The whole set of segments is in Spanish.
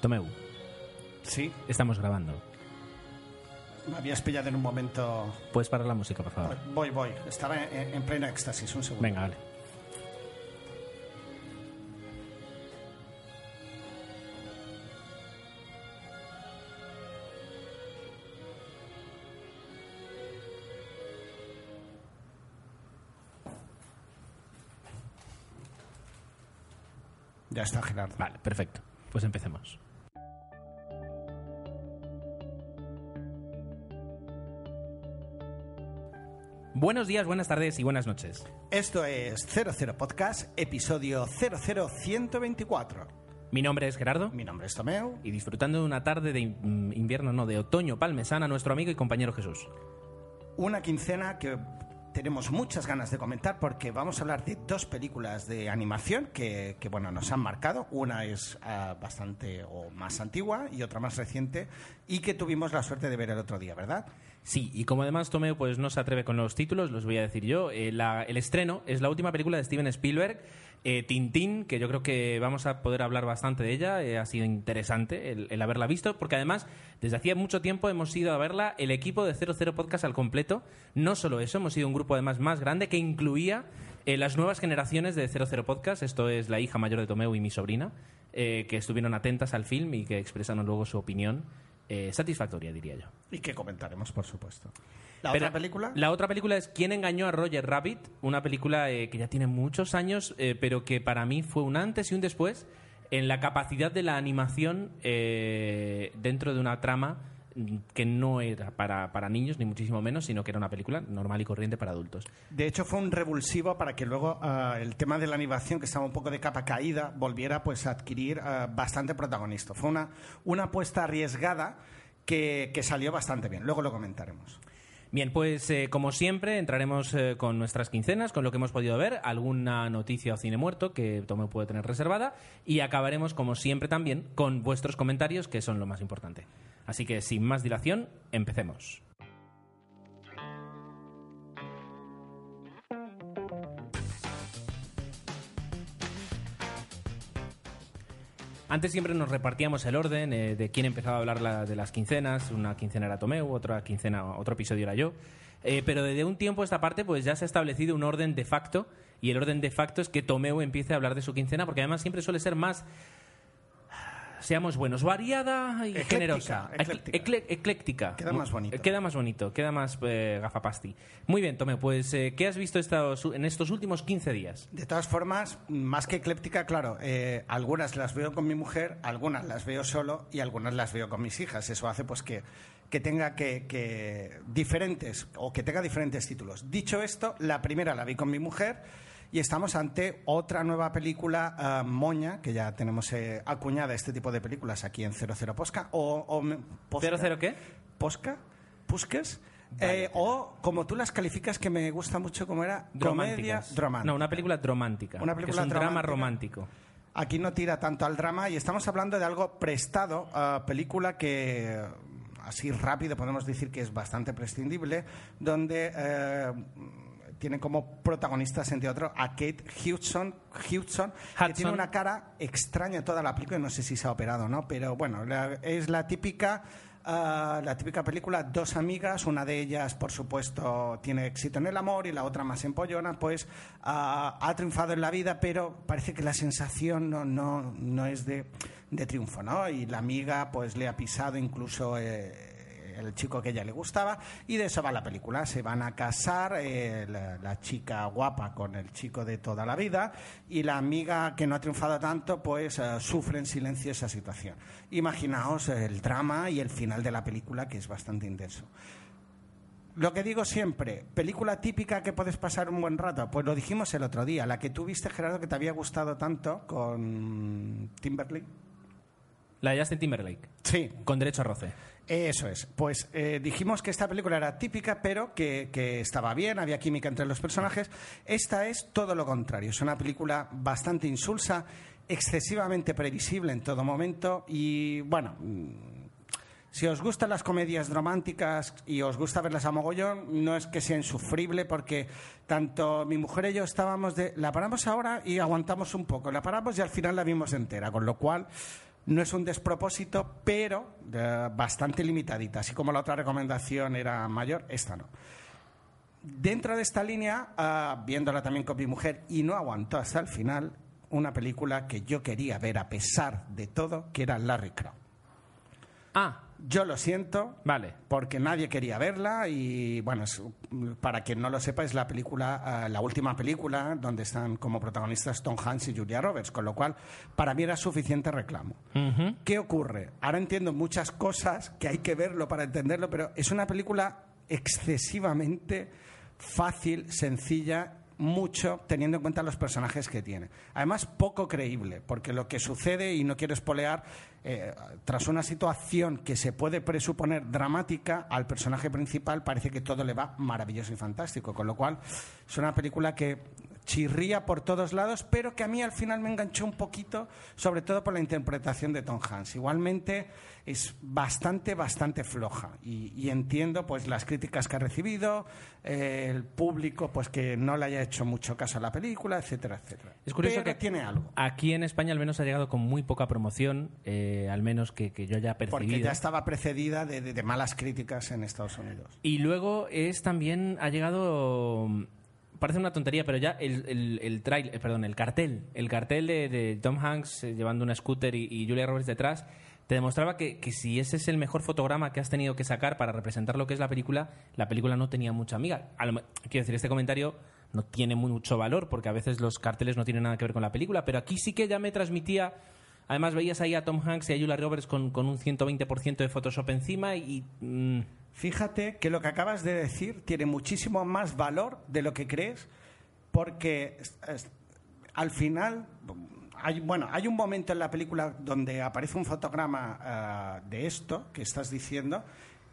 Tomeu, Sí, estamos grabando. me habías pillado en un momento. ¿Puedes parar la música, por favor? Voy, voy. Estaba en, en pleno éxtasis, un segundo. Venga, vale. Ya está, Gerardo. Vale, perfecto. Pues empecemos. Buenos días, buenas tardes y buenas noches. Esto es 00 Podcast, episodio 00124. Mi nombre es Gerardo Mi nombre es Tomeu. y disfrutando de una tarde de in- invierno, no, de otoño palmesana, nuestro amigo y compañero Jesús. Una quincena que tenemos muchas ganas de comentar porque vamos a hablar de dos películas de animación que, bueno, nos han marcado. Una es ah, bastante o más antigua y otra más reciente y que tuvimos la suerte de ver el otro día, ¿verdad? Sí, y como además Tomeo pues, no se atreve con los títulos, los voy a decir yo. Eh, la- el estreno es la última película de Steven Spielberg, eh, Tintín, que yo creo que vamos a poder hablar bastante de ella. eh, ha sido interesante el, haberla visto, porque además desde hacía mucho tiempo hemos ido a verla el equipo de 00 Podcast al completo. No solo eso, hemos sido un grupo además más grande que incluía eh, las nuevas generaciones de 00 Podcast. Esto es la hija mayor de Tomeo y mi sobrina, eh, que estuvieron atentas al film y que expresaron luego su opinión. satisfactoria, diría yo. Y que comentaremos, por supuesto. ¿La Pero otra película? La otra película es ¿Quién engañó a Roger Rabbit? Una película eh, que ya tiene muchos años, eh, pero que para mí fue un antes y un después en la capacidad de la animación eh, dentro de una trama mm, que no era para, para niños, ni muchísimo menos, sino que era una película normal y corriente para adultos. De hecho, fue un revulsivo para que luego ah, el tema de la animación, que estaba un poco de capa caída, volviera pues, a adquirir ah, bastante protagonismo. Fue una, una apuesta arriesgada que, que salió bastante bien. Luego lo comentaremos. Bien, pues eh, como siempre entraremos eh, con nuestras quincenas, con lo que hemos podido ver, alguna noticia o cine muerto que Tomeo puede tener reservada y acabaremos como siempre también con vuestros comentarios que son lo más importante. Así que sin más dilación, empecemos. Antes siempre nos repartíamos el orden eh, de quién empezaba a hablar la- de las quincenas. Una quincena era Tomeu, otra quincena, otro episodio era yo. Eh, pero desde un tiempo a esta parte, pues ya se ha establecido un orden de facto. Y el orden de facto es que Tomeu empiece a hablar de su quincena, porque además siempre suele ser más. Seamos buenos, variada y Ecléctica, generosa. ecléctica. Ecle- ecléctica. Queda más bonito. Queda más bonito, queda más eh, gafapasti. Muy bien, Tomeu, pues eh, ¿qué has visto estos- en estos últimos 15 días? De todas formas, más que ecléptica, claro, eh, algunas las veo con mi mujer, algunas las veo solo y algunas las veo con mis hijas. Eso hace pues que, que tenga que, que diferentes o que tenga diferentes títulos. Dicho esto, la primera la vi con mi mujer y estamos ante otra nueva película ah, moña que ya tenemos eh, acuñada este tipo de películas aquí en 00 Posca o, o Posca. ¿Cero, cero qué? Posca, Pusques. eh, o como tú las calificas, que me gusta mucho, como era comedia dramática. No, una película romántica. Una película que es un drama romántico. Aquí no tira tanto al drama y estamos hablando de algo prestado, a película que así rápido podemos decir que es bastante prescindible, donde eh, tiene como protagonistas, entre otros, a Kate Hudson, Hudson, que tiene una cara extraña toda la película, no sé si se ha operado o no, pero bueno, la- es la típica... ah, la típica película, dos amigas, una de ellas, por supuesto, tiene éxito en el amor y la otra más empollona, pues ah, ha triunfado en la vida, pero parece que la sensación no, no, no es de, de triunfo, ¿no? Y la amiga, pues le ha pisado incluso eh, el chico que ella le gustaba, y de eso va la película. Se van a casar eh, la, la chica guapa con el chico de toda la vida, y la amiga que no ha triunfado tanto, pues eh, sufre en silencio esa situación. Imaginaos el drama y el final de la película, que es bastante intenso. Lo que digo siempre, película típica que puedes pasar un buen rato, pues lo dijimos el otro día, la que tú viste, Gerardo, que te había gustado tanto con Timberlake. La de Justin Timberlake. Sí, Con derecho a roce. Eso es. Pues eh, dijimos que esta película era típica, pero que, estaba bien, había química entre los personajes. Esta es todo lo contrario. Es una película bastante insulsa, excesivamente previsible en todo momento y, bueno, mm, si os gustan las comedias románticas y os gusta verlas a mogollón, no es que sea insufrible porque tanto mi mujer y yo estábamos de la paramos ahora y aguantamos un poco, la paramos y al final la vimos entera, con lo cual No es un despropósito, pero eh, bastante limitadita. Así como la otra recomendación era mayor, esta no. Dentro de esta línea, ah, viéndola también con mi mujer, y no aguantó hasta el final, una película que yo quería ver a pesar de todo, que era Larry Crow. Ah, Yo lo siento, vale. porque nadie quería verla y bueno, es- para quien no lo sepa es la película, ah, la última película donde están como protagonistas Tom Hanks y Julia Roberts, con lo cual para mí era suficiente reclamo. ¿Qué ocurre? Ahora entiendo muchas cosas que hay que verlo para entenderlo, pero es una película excesivamente fácil, sencilla, mucho teniendo en cuenta los personajes que tiene. Además, poco creíble, porque lo que sucede, y no quiero espolear, eh, tras una situación que se puede presuponer dramática, al personaje principal parece que todo le va maravilloso y fantástico, con lo cual es una película que chirría por todos lados, pero que a mí al final me enganchó un poquito, sobre todo por la interpretación de Tom Hanks. Igualmente es bastante, bastante floja y, y entiendo pues las críticas que ha recibido, eh, el público pues que no le haya hecho mucho caso a la película, etcétera, etcétera. Es curioso Pero que tiene algo, Aquí en España al menos ha llegado con muy poca promoción, eh, al menos que, que yo haya percibido. porque ya estaba precedida de, de- de malas críticas en Estados Unidos. Y luego es también, ha llegado, parece una tontería, pero ya el, el, el eh, perdón, el cartel, el cartel de, de Tom Hanks eh, llevando una scooter y, Julia Roberts detrás, te demostraba que, que si ese es el mejor fotograma que has tenido que sacar para representar lo que es la película, la película no tenía mucha amiga. A lo quiero decir, este comentario no tiene mucho valor porque a veces los carteles no tienen nada que ver con la película, pero aquí sí que ya me transmitía... Además veías ahí a Tom Hanks y a Julia Roberts con, con un 120% de Photoshop encima y... mm, Fíjate que lo que acabas de decir tiene muchísimo más valor de lo que crees, porque al final, hay, bueno, hay un momento en la película donde aparece un fotograma ah, de esto que estás diciendo,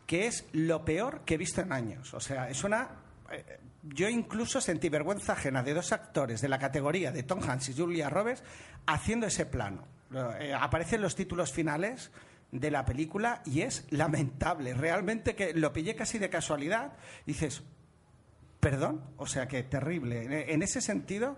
que es lo peor que he visto en años. O sea, es una... eh, yo incluso sentí vergüenza ajena de dos actores de la categoría de Tom Hanks y Julia Roberts haciendo ese plano. Eh, aparecen los títulos finales de la película y es lamentable. Realmente que lo pillé casi de casualidad. Dices, perdón, o sea que terrible. En- ese sentido,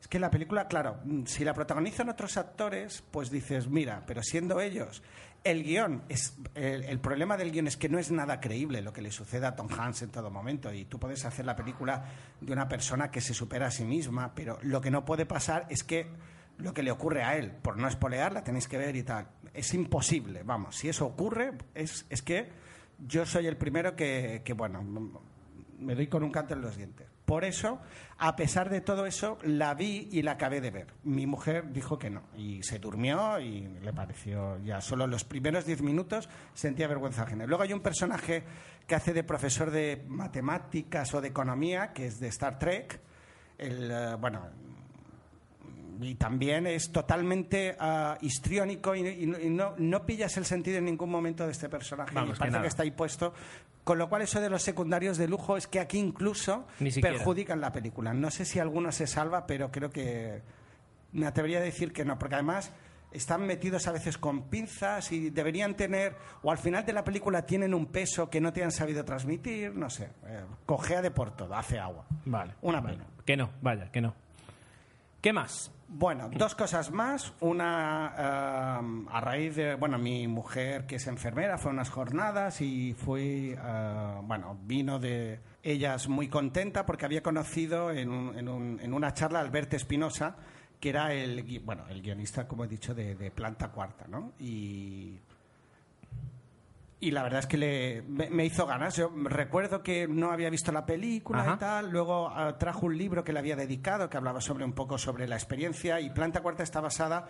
es que la película, claro, mm, si la protagonizan otros actores, pues dices, mira, pero siendo ellos, el guion, es, el, el problema del guion es que no es nada creíble lo que le sucede a Tom Hanks en todo momento. Y tú puedes hacer la película de una persona que se supera a sí misma, pero lo que no puede pasar es que lo que le ocurre a él, por no espolear, la tenéis que ver y tal. Es imposible, vamos, si eso ocurre, es, es que yo soy el primero que, que, bueno, me doy con un canto en los dientes. Por eso, a pesar de todo eso, la vi y la acabé de ver. Mi mujer dijo que no y se durmió y le pareció ya solo los primeros diez minutos sentía vergüenza ajena. Luego hay un personaje que hace de profesor de matemáticas o de economía, que es de Star Trek. El, eh, bueno, y también es totalmente ah, histriónico y, y no- y no, no pillas el sentido en ningún momento de este personaje. Vamos, y parece que está ahí puesto. Con lo cual, eso de los secundarios de lujo es que aquí incluso perjudican la película. No sé si alguno se salva, pero creo que me atrevería a decir que no, porque además están metidos a veces con pinzas y deberían tener, o al final de la película tienen un peso que no te han sabido transmitir, no sé, eh, cojea de por todo, hace agua. Vale. Una Vale. pena. Que no, vaya, que no. ¿Qué más? Bueno, dos cosas más. Una, eh, a raíz de, bueno, mi mujer que es enfermera fue a unas jornadas y fue, eh, bueno, vino de ellas muy contenta porque había conocido en, un- en un- en una charla a Alberto Espinosa, que era el, bueno, el guionista, como he dicho, de, de Planta Cuarta, ¿no? Y y la verdad es que le, me, hizo ganas. Yo recuerdo que no había visto la película Ajá. y tal. Luego ah, trajo un libro que le había dedicado, que hablaba sobre un poco sobre la experiencia. Y Planta Cuarta está basada.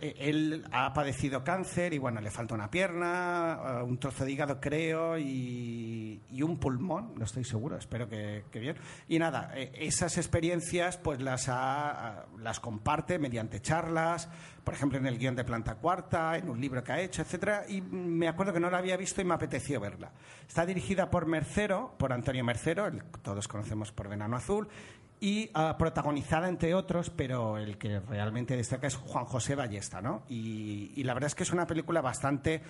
Eh, él ha padecido cáncer y bueno, le falta una pierna, ah, un trozo de hígado, creo, y, y un pulmón, no estoy seguro, espero que, que bien. Y nada, eh, esas experiencias pues las, ha- las comparte mediante charlas, por ejemplo, en el guion de Planta Cuarta, en un libro que ha hecho, etcétera, y me acuerdo que no la había visto y me apeteció verla. Está dirigida por Mercero, por Antonio Mercero, el todos conocemos por Venano Azul, y ah, protagonizada entre otros, pero el que realmente destaca es Juan José Ballesta, ¿no? Y, y la verdad es que es una película bastante,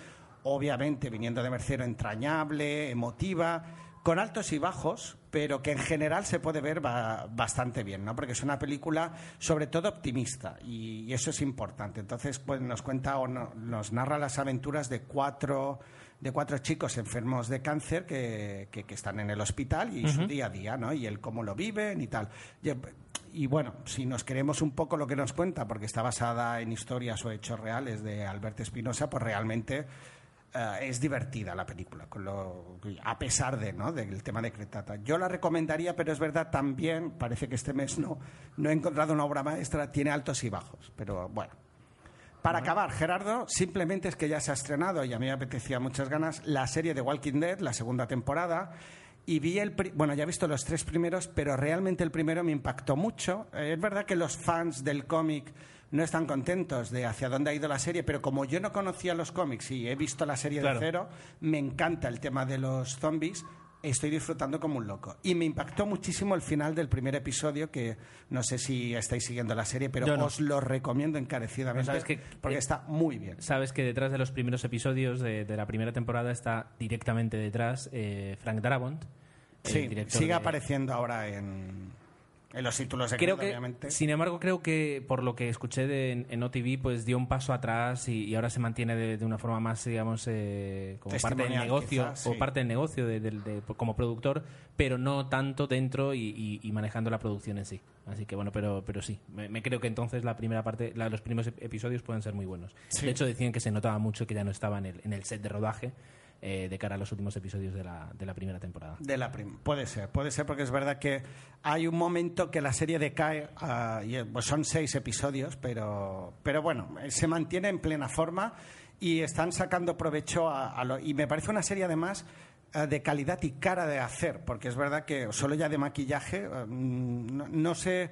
obviamente, viniendo de Mercero, entrañable, emotiva, con altos y bajos, pero que en general se puede ver bastante bien, ¿no? Porque es una película sobre todo optimista y, eso es importante. Entonces, pues nos cuenta o nos narra las aventuras de cuatro de cuatro chicos enfermos de cáncer que, que, están en el hospital y su día a día, ¿no? Y el cómo lo viven y tal. Y, bueno, si nos queremos un poco lo que nos cuenta, porque está basada en historias o hechos reales de Alberto Espinosa, pues realmente eh, es divertida la película, con lo, a pesar de, ¿no? del tema de Cretata. Yo la recomendaría, pero es verdad también, parece que este mes no, no he encontrado una obra maestra, tiene altos y bajos, pero bueno. Para acabar, Gerardo, simplemente es que ya se ha estrenado y a mí me apetecía muchas ganas la serie de Walking Dead, la segunda temporada. Y vi el. Bueno, ya he visto los tres primeros, pero realmente el primero me impactó mucho. Eh, es verdad que los fans del cómic no están contentos de hacia dónde ha ido la serie, pero como yo no conocía los cómics y he visto la serie de cero, me encanta el tema de los zombies. Estoy disfrutando como un loco. Y me impactó muchísimo el final del primer episodio, que no sé si estáis siguiendo la serie, pero os lo recomiendo encarecidamente porque está muy bien. Sabes que detrás de los primeros episodios de, la primera temporada está directamente detrás eh, Frank Darabont. Sí, sigue apareciendo ahora en, en los títulos de creo que, Sin embargo, creo que por lo que escuché de, en, OTV, pues dio un paso atrás y, ahora se mantiene de, una forma más, digamos, eh, como parte del negocio o parte del negocio de, como productor, pero no tanto dentro y, manejando la producción en sí. Así que bueno, pero, pero sí, me, creo que entonces la primera parte, los primeros episodios pueden ser muy buenos. De hecho, decían que se notaba mucho que ya no estaba en el, en el set de rodaje eh, de cara a los últimos episodios de la, de la primera temporada. De la puede ser, puede ser porque es verdad que hay un momento que la serie decae, uh, y, pues son seis episodios, pero, pero bueno, se mantiene en plena forma y están sacando provecho a, lo, y me parece una serie además eh, de calidad y cara de hacer, porque es verdad que solo ya de maquillaje, mm, no sé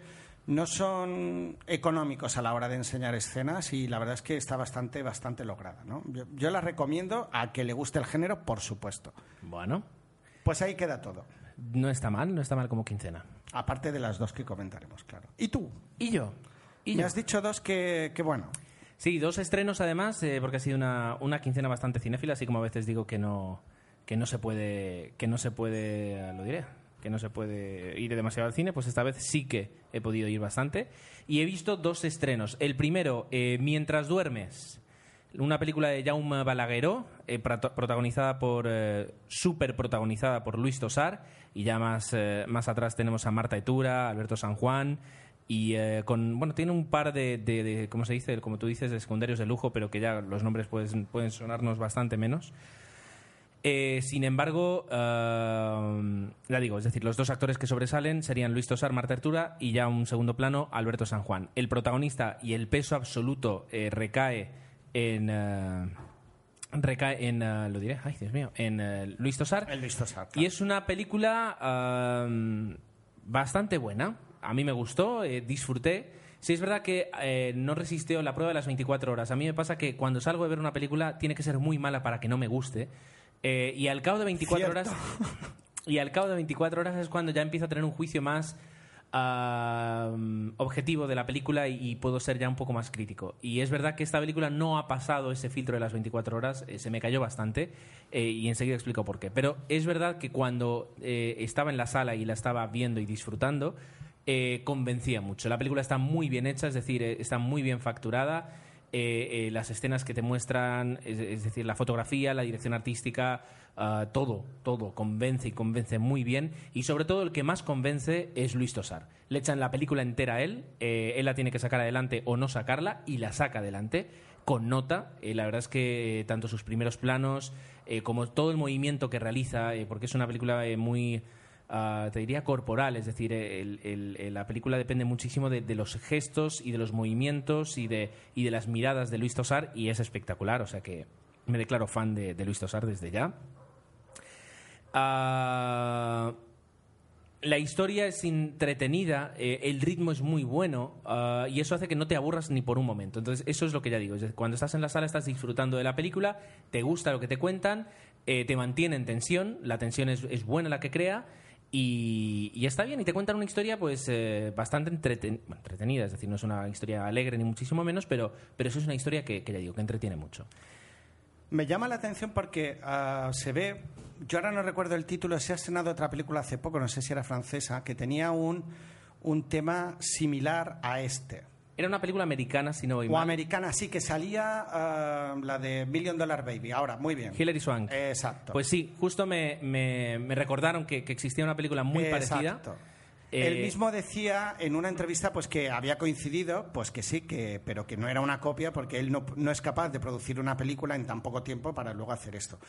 no son económicos a la hora de enseñar escenas y la verdad es que está bastante, bastante lograda. ¿no? Yo, la recomiendo a que le guste el género, por supuesto. Bueno. Pues ahí queda todo. No está mal, no está mal como quincena. Aparte de las dos que comentaremos, claro. ¿Y tú? ¿Y yo? ¿Y Me has dicho dos que, que bueno. Sí, dos estrenos además, eh, porque ha sido una, una quincena bastante cinéfila, así como a veces digo que no, que no se puede, que no se puede, lo diré, que no se puede ir demasiado al cine, pues esta vez sí que he podido ir bastante. Y he visto dos estrenos. El primero, eh, Mientras duermes, una película de Jaume Balagueró, eh, protagonizada por, eh, súper protagonizada por Luis Tosar, y ya más, más atrás tenemos a Marta Etura, Alberto San Juan, y con, bueno, tiene un par de, ¿cómo se dice? Como tú dices, de secundarios de lujo, pero que ya los nombres pueden, pueden sonarnos bastante menos. Eh, sin embargo, uh, ya digo, es decir, los dos actores que sobresalen serían Luis Tosar, Marta Artura y ya un segundo plano, Alberto San Juan. El protagonista y el peso absoluto eh, recae en. Uh, recae en. Uh, lo diré, ay, Dios mío, en Luis Tosar. Luis Tosar. Y es una película bastante buena. A mí me gustó, disfruté. Sí, es verdad que no resistió la prueba de las 24 horas. A mí me pasa que cuando salgo de ver una película tiene que ser muy mala para que no me guste. Eh, y al cabo de 24 horas. Y al cabo de 24 horas es cuando ya empiezo a tener un juicio más objetivo de la película y, puedo ser ya un poco más crítico. Y es verdad que esta película no ha pasado ese filtro de las 24 horas, eh, se me cayó bastante eh, y enseguida explico por qué. Pero es verdad que cuando estaba en la sala y la estaba viendo y disfrutando, convencía mucho. La película está muy bien hecha, es decir, está muy bien facturada. Eh, eh, las escenas que te muestran, es, decir, la fotografía, la dirección artística, ah, todo, todo convence y convence muy bien. Y sobre todo el que más convence es Luis Tosar. Le echan la película entera a él, eh, él la tiene que sacar adelante o no sacarla y la saca adelante con nota. la verdad es que tanto sus primeros planos como todo el movimiento que realiza, porque es una película muy Ah, te diría corporal, es decir, la película depende muchísimo de, los gestos y de los movimientos y de, y de las miradas de Luis Tosar y es espectacular, o sea que me declaro fan de, Luis Tosar desde ya. Ah, la historia es entretenida, eh, el ritmo es muy bueno ah, y eso hace que no te aburras ni por un momento. Entonces, eso es lo que ya digo. cuando estás en la sala estás disfrutando de la película, te gusta lo que te cuentan, eh, te mantiene en tensión, la tensión es buena la que crea y, está bien, y te cuentan una historia pues eh, bastante entretenida, es decir, no es una historia alegre ni muchísimo menos, pero, pero eso es una historia que, ya digo, que entretiene mucho. Me llama la atención porque ah, se ve yo ahora no recuerdo el título, se ha estrenado otra película hace poco, no sé si era francesa, que tenía un, un tema similar a este. Era una película americana, si no voy O mal. americana, sí, que salía ah, la de Million Dollar Baby. Ahora, muy bien. Hilary Swank. Exacto. Pues sí, justo me, me- me recordaron que, que existía una película muy parecida. Exacto. Eh, Él mismo decía en una entrevista pues que había coincidido, pues que sí, que, pero que no era una copia porque él no, no es capaz de producir una película en tan poco tiempo para luego hacer esto.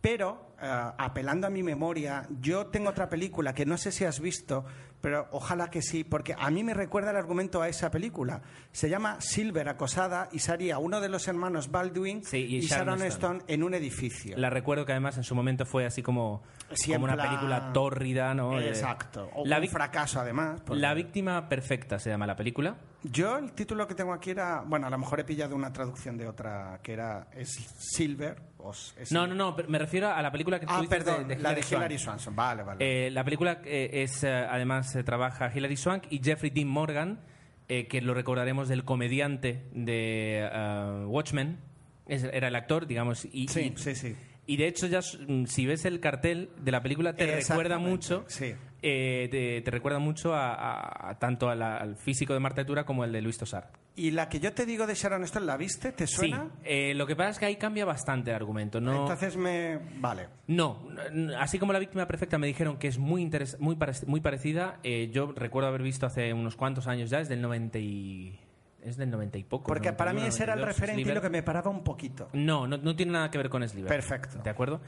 Pero, eh, apelando a mi memoria, yo tengo otra película que no sé si has visto, pero ojalá que sí, porque a mí me recuerda el argumento a esa película. Se llama Silver acosada y salía uno de los hermanos Baldwin Sí, y y, Sharon Sharon Stone. Stone en un edificio. La recuerdo que además en su momento fue así como, como una película tórrida, ¿no? Eh, Exacto. O la, un fracaso, además. porque- la víctima perfecta se llama la película. Yo el título que tengo aquí era, bueno, a lo mejor he pillado una traducción de otra que era es Silver. o es- No, no, no, me refiero a la película que Ah, perdón, de, de la de Hilary Swanson. Vale, vale. Eh, la película eh, es, eh, además, trabaja Hilary Swank y Jeffrey Dean Morgan, eh, que lo recordaremos del comediante de eh, Watchmen. Es- era el actor, digamos. Y, sí, y- sí, sí. Y de hecho, ya mm, si ves el cartel de la película, te recuerda mucho. sí. eh, te, te recuerda mucho a, a- a tanto a la- al físico de Marta Tura como el de Luis Tosar. Y la que yo te digo de Sharon Stone, ¿la viste? ¿Te suena? Sí, eh, lo que pasa es que ahí cambia bastante el argumento. No, Entonces me... Vale. no, así como la víctima perfecta me dijeron que es muy interes- muy parecida, eh, yo recuerdo haber visto hace unos cuantos años ya, es del 90 y... Es del 90 y poco. Porque para mí 91, ese era el 92, referente y Sliver. lo que me paraba un poquito. No, no, no tiene nada que ver con Sliver. Perfecto. ¿De acuerdo?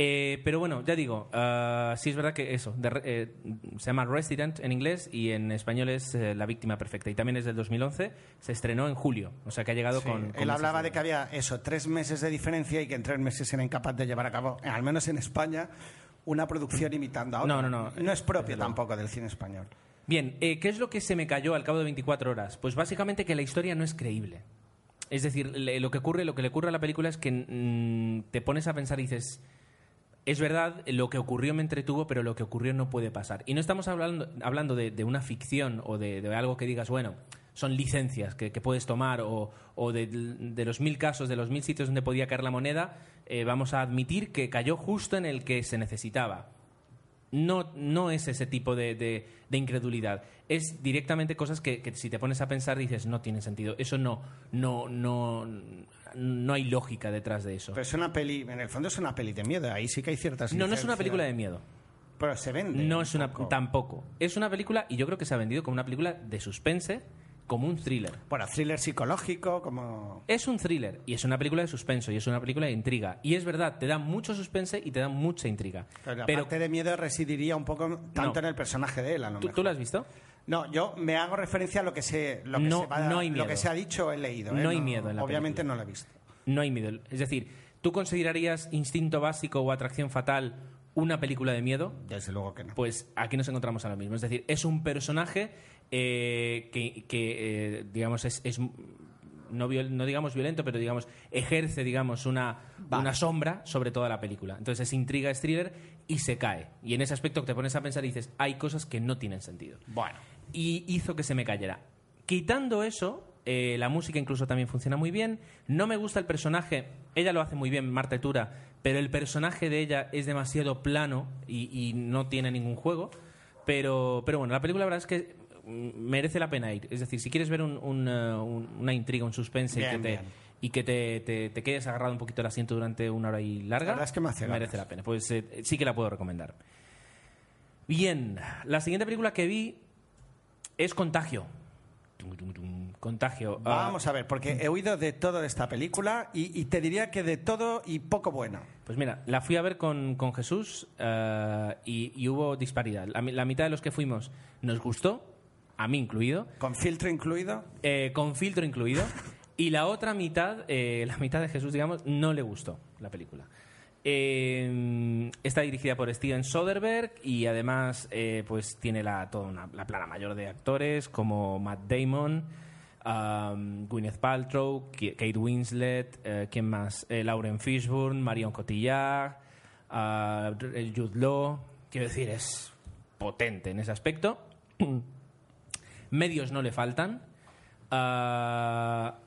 Eh, pero bueno, ya digo, ah, sí es verdad que eso, de eh, se llama Resident en inglés y en español es eh, La víctima perfecta. Y también es del 2011, se estrenó en julio, o sea que ha llegado Sí, con... con Él hablaba de que había eso, tres meses de diferencia y que en tres meses era incapaz de llevar a cabo, al menos en España, una producción imitando a otra. No, no, no. No es propio tampoco del cine español. Bien, eh, ¿qué es lo que se me cayó al cabo de 24 horas? Pues básicamente que la historia no es creíble. Es decir, le- lo que ocurre, lo que le ocurre a la película es que mm, te pones a pensar y dices, es verdad, lo que ocurrió me entretuvo, pero lo que ocurrió no puede pasar. Y no estamos hablando, hablando de, una ficción o de, algo que digas, bueno, son licencias que, puedes tomar o, o de, de los mil casos, de los mil sitios donde podía caer la moneda, eh, vamos a admitir que cayó justo en el que se necesitaba. No, no es ese tipo de, de- de incredulidad. Es directamente cosas que, que si te pones a pensar dices no tiene sentido. Eso no, no, no, no hay lógica detrás de eso. Pero es una peli, en el fondo es una peli de miedo, ahí sí que hay ciertas No, no es una película de miedo. Pero se vende. No un es una poco. tampoco. Es una película y yo creo que se ha vendido como una película de suspense, como un thriller. Bueno, thriller psicológico, como... Es un thriller y es una película de suspenso y es una película de intriga. Y es verdad, te da mucho suspense y te da mucha intriga. Pero la Pero parte de miedo residiría un poco tanto No. en el personaje de él, a lo ¿tú, mejor. tú lo has visto? No, yo me hago referencia a lo que se, lo que No- se, va- no hay lo miedo. que se ha dicho, he leído. ¿eh? No hay miedo en la Obviamente película. no lo he visto. No hay miedo. Es decir, ¿tú considerarías Instinto Básico o Atracción Fatal una película de miedo? Desde luego que no. Pues aquí nos encontramos a lo mismo. Es decir, es un personaje eh, que, que, eh, digamos, es, es no, viol- no digamos violento, pero digamos, ejerce, digamos, una, Vale. una sombra sobre toda la película. Entonces es intriga, es thriller y se cae. Y en ese aspecto te pones a pensar y dices, hay cosas que no tienen sentido. Bueno. Y hizo que se me cayera. Quitando eso, eh, la música incluso también funciona muy bien. No me gusta el personaje, ella lo hace muy bien, Marta Tura, pero el personaje de ella es demasiado plano y, y no tiene ningún juego. Pero, pero bueno, la película la verdad es que mm, merece la pena ir. Es decir, si quieres ver un- un, eh, un- una intriga, un suspense y que, te, y que te, te- te quedes agarrado un poquito el asiento durante una hora y larga, La verdad es que me hace merece ganas. la pena. Pues eh, sí que la puedo recomendar. Bien, la siguiente película que vi es Contagio. Tum, tum, tum, Contagio. Ah, Vamos a ver, porque he oído de todo de esta película y, y te diría que de todo y poco bueno. Pues mira, la fui a ver con, con Jesús eh, y, y hubo disparidad. La, mi- la mitad de los que fuimos nos gustó, a mí incluido, Con filtro incluido. eh, con filtro incluido, y la otra mitad, eh, la mitad de Jesús, digamos, no le gustó la película. Eh, está dirigida por Steven Soderbergh y además pues tiene la, toda una- la plana mayor de actores como Matt Damon, um, Gwyneth Paltrow, Kate Winslet, eh, ¿quién más? Eh, Lauren Fishburne, Marion Cotillard, eh, Jude Law. Quiero decir, es potente en ese aspecto. Medios no le faltan. Ah,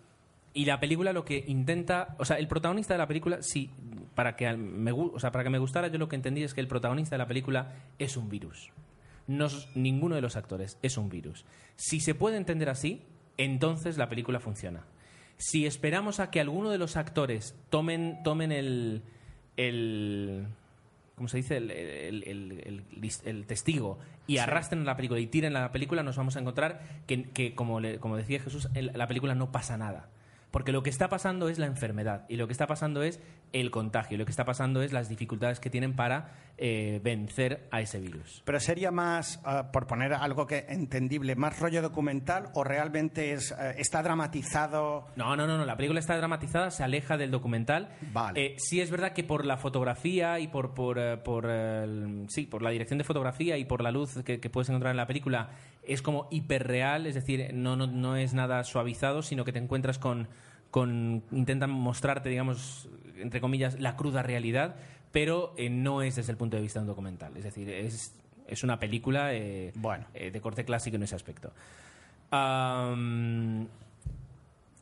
y la película lo que intenta. O sea, el protagonista de la película, si para que me, o sea, para que me gustara, yo lo que entendí es que el protagonista de la película es un virus. No ninguno de los actores, es un virus. Si se puede entender así, entonces la película funciona. Si esperamos a que alguno de los actores tomen, tomen el, el ¿cómo se dice? El, el, testigo y arrastren la película y tiren la película, nos vamos a encontrar que, que como, como decía Jesús, la película no pasa nada. Porque lo que está pasando es la enfermedad y lo que está pasando es el contagio, y lo que está pasando es las dificultades que tienen para eh, vencer a ese virus. Pero sería más, ah, por poner algo que entendible, más rollo documental o realmente es, eh, está dramatizado. No, no, no, no, la película está dramatizada, se aleja del documental. Vale. Eh, sí es verdad que por la fotografía y por, por, por sí, por la dirección de fotografía y por la luz que, que puedes encontrar en la película es como hiperreal, es decir, no, no, no es nada suavizado, sino que te encuentras con, con intentan mostrarte, digamos, entre comillas, la cruda realidad, pero eh, no es desde el punto de vista de un documental. Es decir, es, es una película eh, bueno. Eh, de corte clásico en ese aspecto.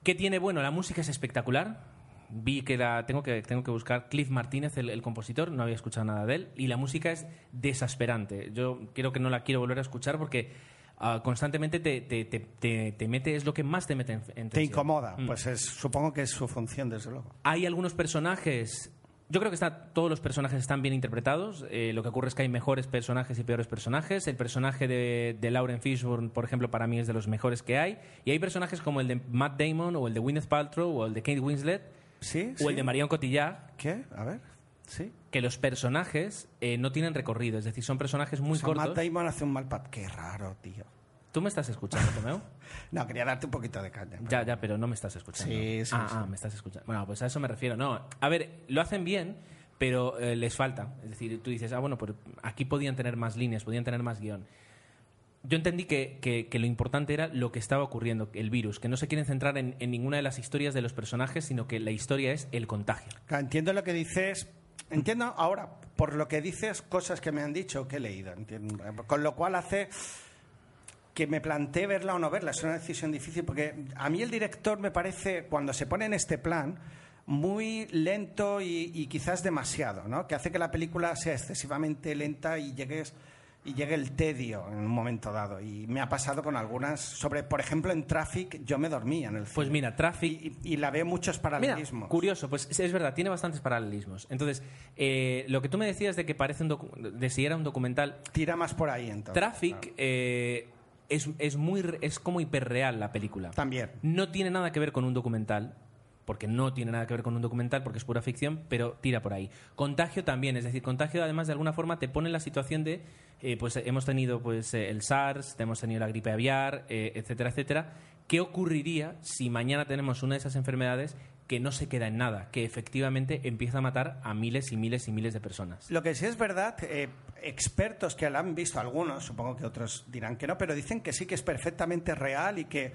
¿Qué tiene? Bueno, la música es espectacular. Vi que la tengo que tengo que buscar Cliff Martínez, el, el, compositor, no había escuchado nada de él y la música es desesperante. Yo creo que no la quiero volver a escuchar porque Ah, constantemente te, te, te, te, mete, es lo que más te mete en. Te incomoda, mm. pues es, supongo que es su función, desde luego. Hay algunos personajes yo creo que está, todos los personajes están bien interpretados. Eh, lo que ocurre es que hay mejores personajes y peores personajes. El personaje de, de, Lauren Fishburne, por ejemplo, para mí es de los mejores que hay. Y hay personajes como el de Matt Damon o el de Gwyneth Paltrow o el de Kate Winslet ¿Sí? o el de Marion Cotillard. ¿Qué? A ver. ¿Sí? Que los personajes eh, no tienen recorrido, es decir, son personajes muy cortos. Matt Damon hace un mal papel. Qué raro, tío. ¿Tú me estás escuchando, Tomeo? no, quería darte un poquito de caña. Ya, ya, pero no me estás escuchando. Sí, sí, ah, ah, me estás escuchando. Bueno, pues a eso me refiero. No, a ver, lo hacen bien, pero eh, les falta. Es decir, tú dices, ah, bueno, pues aquí podían tener más líneas, podían tener más guion. Yo entendí que, que, lo importante era lo que estaba ocurriendo, el virus, que no se quieren centrar en, en, ninguna de las historias de los personajes, sino que la historia es el contagio. Entiendo lo que dices, entiendo ahora, por lo que dices, cosas que me han dicho, que he leído. Entiendo. Con lo cual hace que me planteé verla o no verla. Es una decisión difícil porque a mí el director me parece, cuando se pone en este plan, muy lento y, quizás demasiado, ¿no? Que hace que la película sea excesivamente lenta y llegues y llegue el tedio en un momento dado. Y me ha pasado con algunas, sobre, por ejemplo, en Traffic, yo me dormía en el film. Pues mira, Traffic... Y, la veo muchos paralelismos. curioso, pues es verdad, tiene bastantes paralelismos. Entonces, eh, lo que tú me decías de que parece un de si era un documental... Tira más por ahí, entonces. Traffic... Eh, es, es, muy, es como hiperreal la película. También. No tiene nada que ver con un documental, porque no tiene nada que ver con un documental, porque es pura ficción, pero tira por ahí. Contagio también, es decir, Contagio además de alguna forma te pone en la situación de, eh, pues hemos tenido pues eh, el SARS, hemos tenido la gripe aviar, eh, etcétera, etcétera. ¿Qué ocurriría si mañana tenemos una de esas enfermedades que no se queda en nada, que efectivamente empieza a matar a miles y miles y miles de personas. Lo que sí es verdad, eh, expertos que la han visto, algunos, supongo que otros dirán que no, pero dicen que sí que es perfectamente real y que,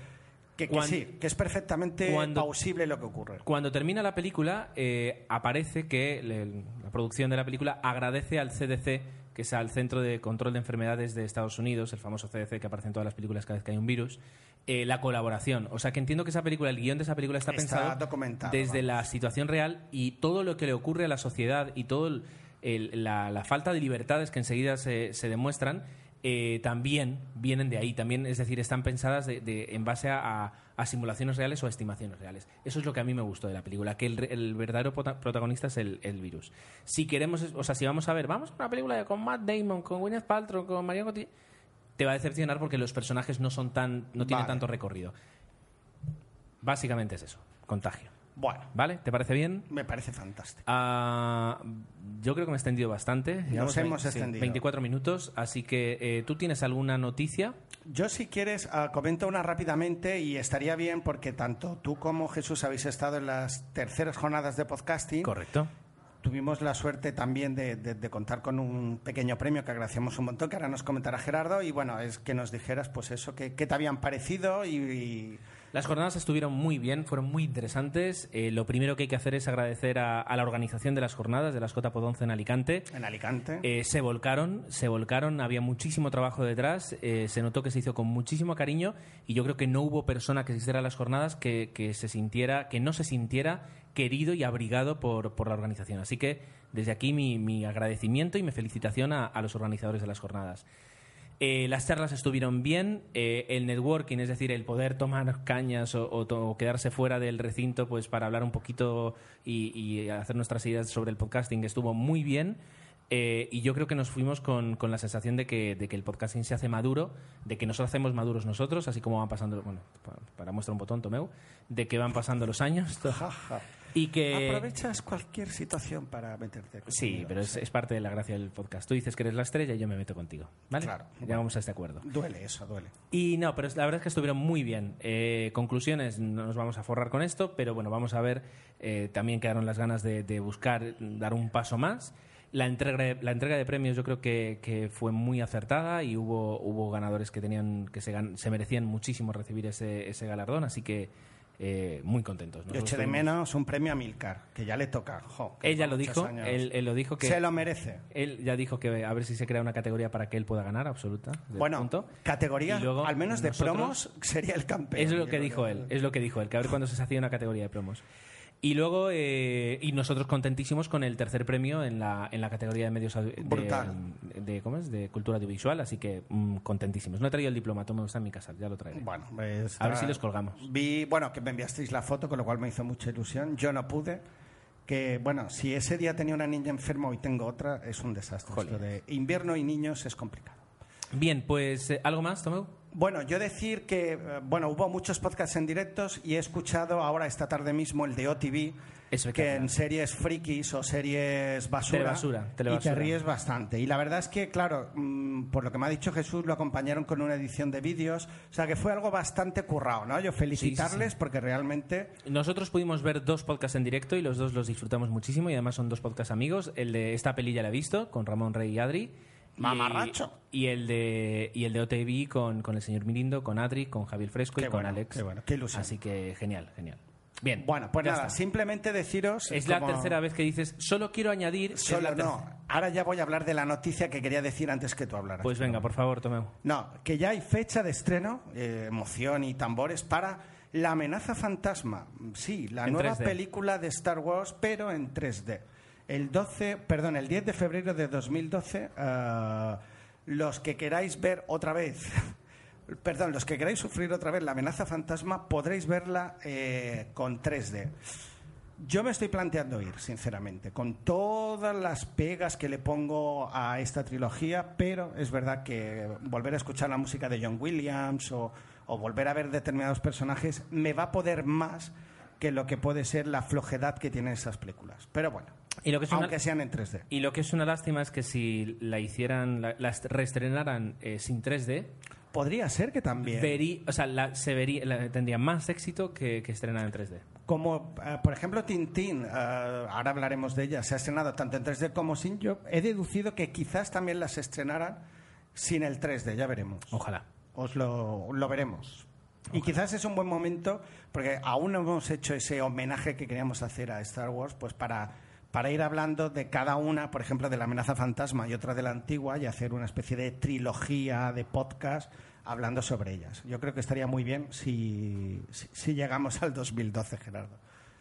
que, sí, que es perfectamente plausible lo que ocurre. Cuando termina la película, eh, aparece que la producción de la película agradece al CDC que es al Centro de Control de Enfermedades de Estados Unidos, el famoso CDC que aparece en todas las películas cada vez que hay un virus, eh, la colaboración. O sea que entiendo que esa película, el guion de esa película está, pensado desde la situación real y todo lo que le ocurre a la sociedad y toda la, falta de libertades que enseguida se, se demuestran eh, también vienen de ahí. También, es decir, están pensadas de, en base a, simulaciones reales o a estimaciones reales. Eso es lo que a mí me gustó de la película, que el, verdadero protagonista es el, virus. Si queremos, o sea, si vamos a ver, vamos a una película con Matt Damon, con Gwyneth Paltrow, con Marion Cotillard, te va a decepcionar porque los personajes no son tan, no tienen tanto recorrido. Básicamente es eso, contagio. Bueno. ¿Vale? ¿Te parece bien? Me parece fantástico. Ah, yo creo que me he extendido bastante. Nos hemos extendido. 24 minutos, así que eh, ¿tú tienes alguna noticia? Yo si quieres uh, comento una rápidamente y estaría bien porque tanto tú como Jesús habéis estado en las terceras jornadas de podcasting. Correcto. Tuvimos la suerte también de, contar con un pequeño premio que agradecemos un montón, que ahora nos comentará Gerardo, y bueno, es que nos dijeras pues eso, qué te habían parecido y las jornadas estuvieron muy bien, fueron muy interesantes. Eh, lo primero que hay que hacer es agradecer a, la organización de las jornadas de las J. Podonce en Alicante. En Alicante. Eh, se volcaron, se volcaron, había muchísimo trabajo detrás, eh, se notó que se hizo con muchísimo cariño y yo creo que no hubo persona que hiciera las jornadas que, se sintiera, que no se sintiera querido y abrigado por, por la organización. Así que desde aquí mi, mi agradecimiento y mi felicitación a, a los organizadores de las jornadas. Eh, las charlas estuvieron bien, eh, el networking, es decir, el poder tomar cañas o, o quedarse fuera del recinto pues para hablar un poquito y, hacer nuestras ideas sobre el podcasting estuvo muy bien. Eh, y yo creo que nos fuimos con, la sensación de que, el podcasting se hace maduro, de que nos hacemos maduros nosotros, así como van pasando, bueno, pa- para muestra un botón, Tomeu, de que van pasando los años. y que... Aprovechas cualquier situación para meterte. Sí, conmigo. pero es, es parte de la gracia del podcast. Tú dices que eres la estrella y yo me meto contigo, ¿vale? Claro. Llegamos a este acuerdo. Duele eso, duele. Y no, pero la verdad es que estuvieron muy bien. Eh, conclusiones, no nos vamos a forrar con esto, pero bueno, vamos a ver. eh, también quedaron las ganas de, de buscar dar un paso más. La entrega, de- la entrega de premios yo creo que, que fue muy acertada y hubo, hubo ganadores que tenían que se, se merecían muchísimo recibir ese, ese galardón, así que eh, muy contentos. Yo Nosotros eché de menos un premio a Milcar, que ya le toca. Jo, Ella con lo dijo, él, él lo dijo que Se lo merece. él ya dijo que a ver si se crea una categoría para que él pueda ganar, absoluta. Bueno, punto. categoría, luego al menos de nosotros- promos, sería el campeón. Es lo Yo que dijo él, es lo que dijo él, que a ver cuándo se hacía una categoría de promos. Y luego, eh, y nosotros contentísimos con el tercer premio en la, en la categoría de medios Brutal. de, de, ¿cómo es? de cultura audiovisual, así que mm, contentísimos. No he traído el diploma, me está en mi casa, ya lo traeré. Bueno, A ver si los colgamos. Vi, bueno, que me enviasteis la foto, con lo cual me hizo mucha ilusión. Yo no pude. Que, bueno, si ese día tenía una niña enferma y tengo otra, es un desastre. Esto de invierno y niños es complicado. Bien, pues, eh, ¿algo más, Tomeu? Bueno, yo decir que, eh, bueno, hubo muchos podcasts en directos y he escuchado ahora esta tarde mismo el de OTV, que en series frikis o series basura, Telebasura, y telebasura. te ríes bastante. Y la verdad es que, claro, mm, por lo que me ha dicho Jesús, lo acompañaron con una edición de vídeos, o sea que fue algo bastante currado, ¿no? Yo felicitarles porque realmente... Nosotros pudimos ver dos podcasts en directo y los dos los disfrutamos muchísimo y además son dos podcasts amigos. El de esta peli ya la he visto, con Ramón Rey y Adri. Y- Mamarracho. Y, el de y el de OTV con, con el señor Mirindo, con Adri, con Javier Fresco y con Alex. qué bueno, qué ilusión. Así que genial, genial. Bien. Bueno, pues nada, está. simplemente deciros... Es la tercera vez que dices, solo quiero añadir. Solo no. Ahora ya voy a hablar de la noticia que quería decir antes que tú hablaras. Pues venga, por favor, Tomeu. No, que ya hay fecha de estreno, eh, emoción y tambores para La amenaza fantasma. Sí, la En nueva 3D. película de Star Wars, pero en 3D. El 12, perdón, el 10 de febrero de 2012, eh, los que queráis ver otra vez, perdón, los que queráis sufrir otra vez la amenaza fantasma, podréis verla eh, con 3D. Yo me estoy planteando ir, sinceramente, con todas las pegas que le pongo a esta trilogía, pero es verdad que volver a escuchar la música de John Williams o, o volver a ver determinados personajes me va a poder más que lo que puede ser la flojedad que tienen esas películas. Pero bueno, Y lo que es una- aunque sean en 3D. Y lo que es una lástima es que si la hicieran, la, la reestrenaran eh, sin 3D, Podría ser que también. verí- o sea, la- se vería, la- tendría más éxito que, que estrenar en 3D. Como, eh, por ejemplo, Tintín, eh, ahora hablaremos de ella, se ha estrenado tanto en 3D como sin. Yo he deducido que quizás también las estrenaran sin el 3D, ya veremos. Ojalá. Os lo, lo veremos. Y quizás es un buen momento, porque aún no hemos hecho ese homenaje que queríamos hacer a Star Wars, pues para, para ir hablando de cada una, por ejemplo, de la amenaza fantasma y otra de la antigua, y hacer una especie de trilogía de podcast hablando sobre ellas. Yo creo que estaría muy bien si, si, si llegamos al 2012, Gerardo.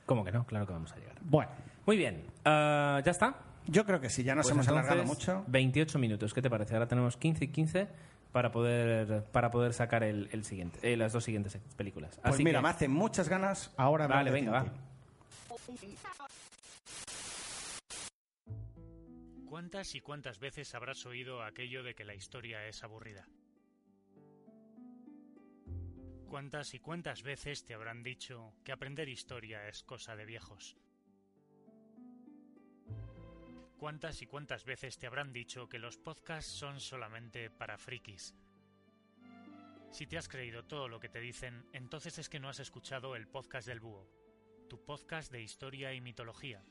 ¿Cómo que no? Claro que vamos a llegar. Bueno, Muy bien. Ah, ¿Ya está? yo creo que sí, ya nos Pues hemos entonces, alargado mucho. 28 minutos. ¿Qué te parece? Ahora tenemos 15 y 15 para poder, para poder sacar el, el siguiente, eh, las dos siguientes películas. Pues Así mira, que- me hace muchas ganas ahora Vale, venga, va. ¿Cuántas y cuántas veces habrás oído aquello de que la historia es aburrida? ¿Cuántas y cuántas veces te habrán dicho que aprender historia es cosa de viejos? ¿Cuántas y cuántas veces te habrán dicho que los podcasts son solamente para frikis? Si te has creído todo lo que te dicen, entonces es que no has escuchado el podcast del Búho, tu podcast de historia y mitología.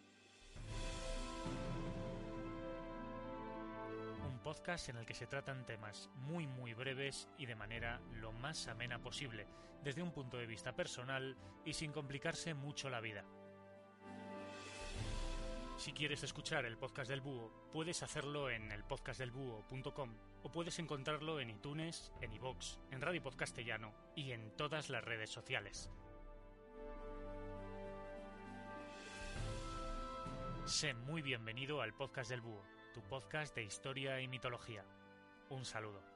Podcast en el que se tratan temas muy muy breves y de manera lo más amena posible, desde un punto de vista personal y sin complicarse mucho la vida. Si quieres escuchar el podcast del búho, puedes hacerlo en elpodcastdelbúho.com o puedes encontrarlo en iTunes, en iVoox, en Radio Podcastellano y en todas las redes sociales. Sé muy bienvenido al podcast del Búho, tu podcast de historia y mitología. Un saludo.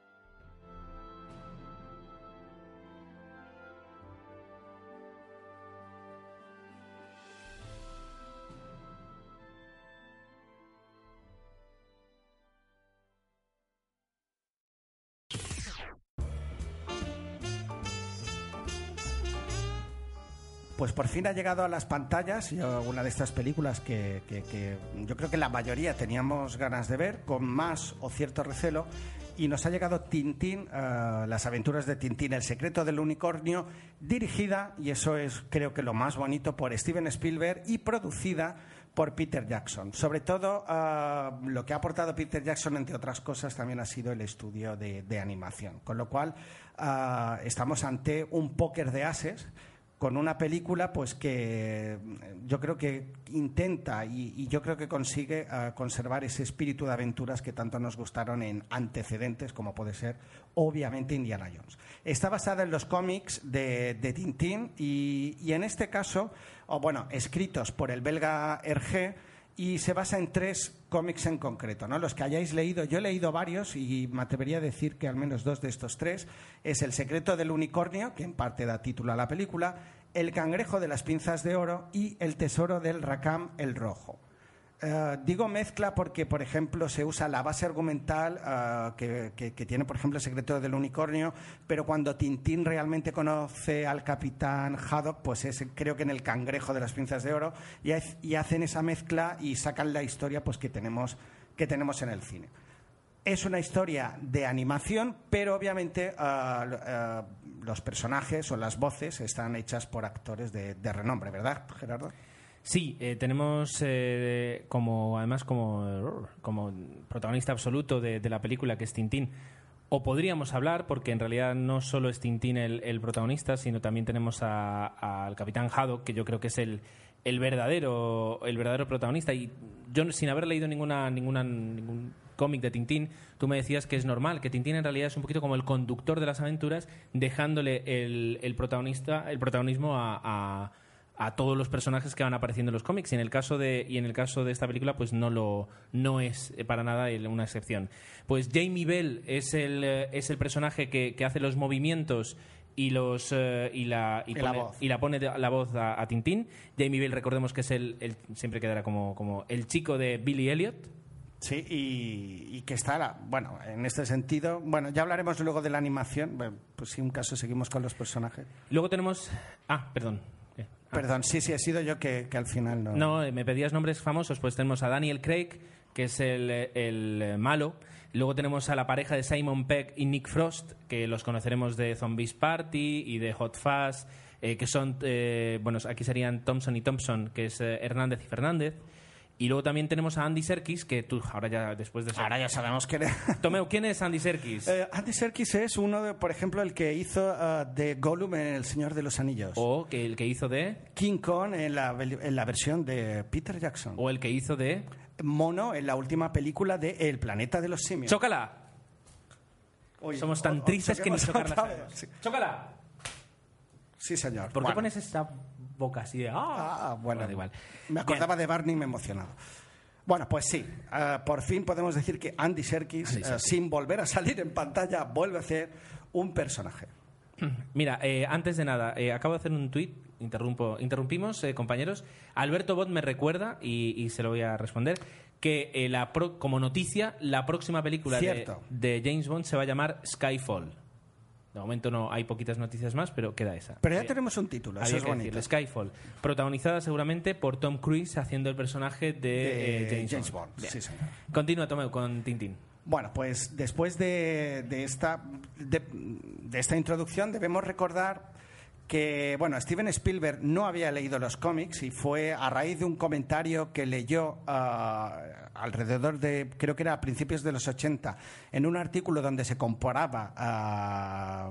Pues por fin ha llegado a las pantallas una de estas películas que, yo creo que la mayoría teníamos ganas de ver, con más o cierto recelo, y nos ha llegado Tintín, eh, las aventuras de Tintín, el secreto del unicornio, dirigida, y eso es creo que lo más bonito, por Steven Spielberg y producida por Peter Jackson. Sobre todo, eh, lo que ha aportado Peter Jackson, entre otras cosas, también ha sido el estudio de, de animación. Con lo cual, eh, estamos ante un póker de ases con una película pues que eh, yo creo que intenta y, yo creo que consigue eh, conservar ese espíritu de aventuras que tanto nos gustaron en antecedentes como puede ser obviamente Indiana Jones. Está basada en los cómics de, Tintín y, en este caso, bueno, escritos por el belga Hergé y se basa en tres cómics en concreto, ¿no? Los que hayáis leído, yo he leído varios y me atrevería a decir que al menos dos de estos tres es El secreto del unicornio, que en parte da título a la película, El cangrejo de las pinzas de oro y El tesoro del racam el rojo. Eh, digo mezcla porque, por ejemplo, se usa la base argumental eh, que, tiene, por ejemplo, el secreto del unicornio, pero cuando Tintín realmente conoce al capitán Haddock, pues es creo que en el cangrejo de las pinzas de oro, y, hacen esa mezcla y sacan la historia pues, que, tenemos, que tenemos en el cine. Es una historia de animación, pero obviamente ah, ah, los personajes o las voces están hechas por actores de renombre, ¿verdad, Gerardo? Sí, eh, tenemos eh, como además como, como protagonista absoluto de, la película que es Tintín. O podríamos hablar, porque en realidad no solo es Tintín el, protagonista, sino también tenemos al capitán Haddock, que yo creo que es el, el verdadero el verdadero protagonista. Y yo, sin haber leído ninguna, ninguna, ningún cómic de Tintín, tú me decías que es normal, que Tintín en realidad es un poquito como el conductor de las aventuras, dejándole el, el protagonista, el protagonismo a a todos los personajes que van apareciendo en los cómics y en el caso de y en el caso de esta película pues no lo no es eh, para nada una excepción pues Jamie Bell es el eh, es el personaje que, que hace los movimientos y los eh, y la y, Y la pone, voz. y la pone la voz a, a Tintín Jamie Bell recordemos que es el, el- siempre quedará como como el chico de Billy Elliot Sí, y, y que está, bueno, en este sentido, bueno, ya hablaremos luego de la animación, pues si un caso seguimos con los personajes. luego tenemos ah perdón. Perdón, sí, sí, he sido yo que, al final no. No, me pedías nombres famosos, pues tenemos a Daniel Craig, que es el, el, eh, malo. Luego tenemos a la pareja de Simon Peck y Nick Frost, que los conoceremos de Zombies Party y de Hot Fuzz, eh, que son, eh, bueno, aquí serían Thompson y Thompson, que es eh, Hernández y Fernández. Y luego también tenemos a Andy Serkis, que tú, ahora ya después de. Ahora ya sabemos que... Tomeu, ¿quién es Andy Serkis? Eh, Andy Serkis es uno, de, por ejemplo, el que hizo ah, de Gollum en El Señor de los Anillos. o que el que hizo de... King Kong en la, en la versión de Peter Jackson. O el que hizo de... Mono en la última película de El planeta de los simios. ¡Chócala! Uy, Somos tan o- tristes que ni chocarla. Sí, ¡Chócala! sí, señor. ¿Por qué pones esa boca así de... ¡Ah! Ah, bueno, igual. Me acordaba de Barney y me he emocionado. Bueno, pues sí, ah, por fin podemos decir que Andy Serkis, Andy ah, Serkis. sin volver a salir en pantalla, vuelve a ser un personaje. Mira, eh, antes de nada, eh, acabo de hacer un tuit, interrumpo, interrumpimos, eh, compañeros. Alberto Bot me recuerda, y, y se lo voy a responder, que eh, la pro- como noticia, la próxima película de James Bond se va a llamar Skyfall. De momento no hay poquitas noticias más, pero queda esa. Pero ya Había- tenemos un título, eso es bonito. decirlo, Skyfall, protagonizada seguramente por Tom Cruise haciendo el personaje de, De eh, James, James Bond. Bond, sí, señor. Continúa, Tomeu, con Tintín. Bueno, pues después de, de esta, de, de esta introducción debemos recordar que, bueno, Steven Spielberg no había leído los cómics y fue a raíz de un comentario que leyó ah, alrededor de, creo que era a principios de los 80, en un artículo donde se comparaba a...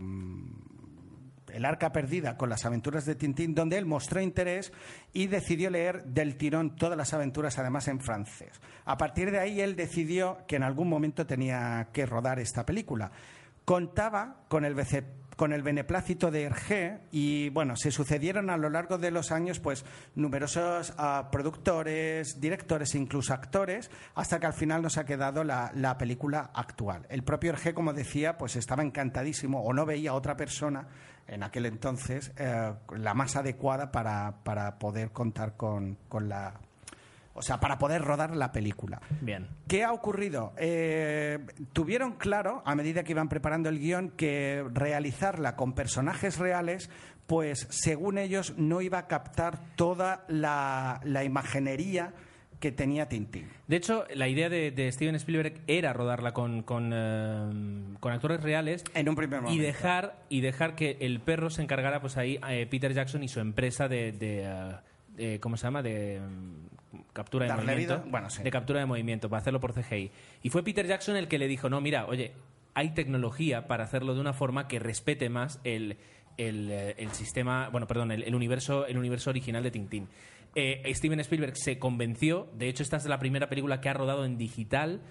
El arca perdida con las aventuras de Tintín, donde él mostró interés y decidió leer del tirón todas las aventuras, además en francés. A partir de ahí, él decidió que en algún momento tenía que rodar esta película. Contaba con el, vice- con el beneplácito de Hergé y bueno, se sucedieron a lo largo de los años pues numerosos ah, productores, directores e incluso actores hasta que al final nos ha quedado la, la película actual. El propio Hergé, como decía, pues estaba encantadísimo o no veía a otra persona en aquel entonces eh, la más adecuada para, para poder contar con, con la o sea, para poder rodar la película. Bien. ¿Qué ha ocurrido? Eh, tuvieron claro, a medida que iban preparando el guion, que realizarla con personajes reales, pues según ellos no iba a captar toda la, la imaginería que tenía Tintín. De hecho, la idea de, de Steven Spielberg era rodarla con, con, eh, con actores reales En un primer y momento. dejar y dejar que el perro se encargara pues ahí eh, Peter Jackson y su empresa de, de, eh, cómo se llama de captura de Darle movimiento vida, bueno, sí. de captura de movimiento para hacerlo por CGI y fue Peter Jackson el que le dijo no mira oye hay tecnología para hacerlo de una forma que respete más el el, eh, el sistema bueno perdón el, el universo el universo original de Tintín Eh, Steven Spielberg se convenció de hecho esta es la primera película que ha rodado en digital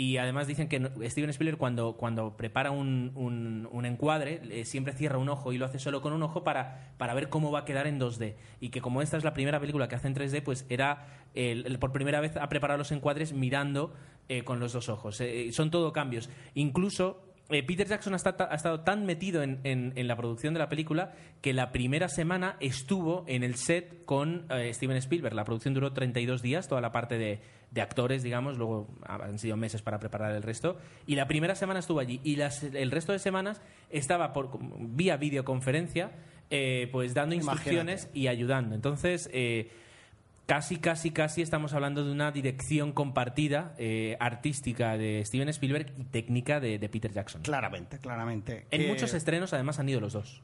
y además dicen que Steven Spielberg cuando, cuando prepara un, un- encuadre eh, siempre cierra un ojo y lo hace solo con un ojo para, para ver cómo va a quedar en 2D. Y que como esta es la primera película que hace en 3D, pues era por primera vez ha preparado los encuadres mirando eh, con los dos ojos. Eh, son todo cambios. Incluso Peter Jackson ha, esta- ha estado tan metido en, en- en la producción de la película que la primera semana estuvo en el set con Steven Spielberg. La producción duró 32 días, toda la parte de, de actores, digamos, luego han sido meses para preparar el resto. Y la primera semana estuvo allí. Y las- el resto de semanas estaba por, vía videoconferencia, eh, pues dando instrucciones y ayudando. Entonces. eh, Casi, casi, casi estamos hablando de una dirección compartida eh, artística de Steven Spielberg y técnica de, de Peter Jackson. Claramente, claramente. En Que- muchos estrenos, además, han ido los dos.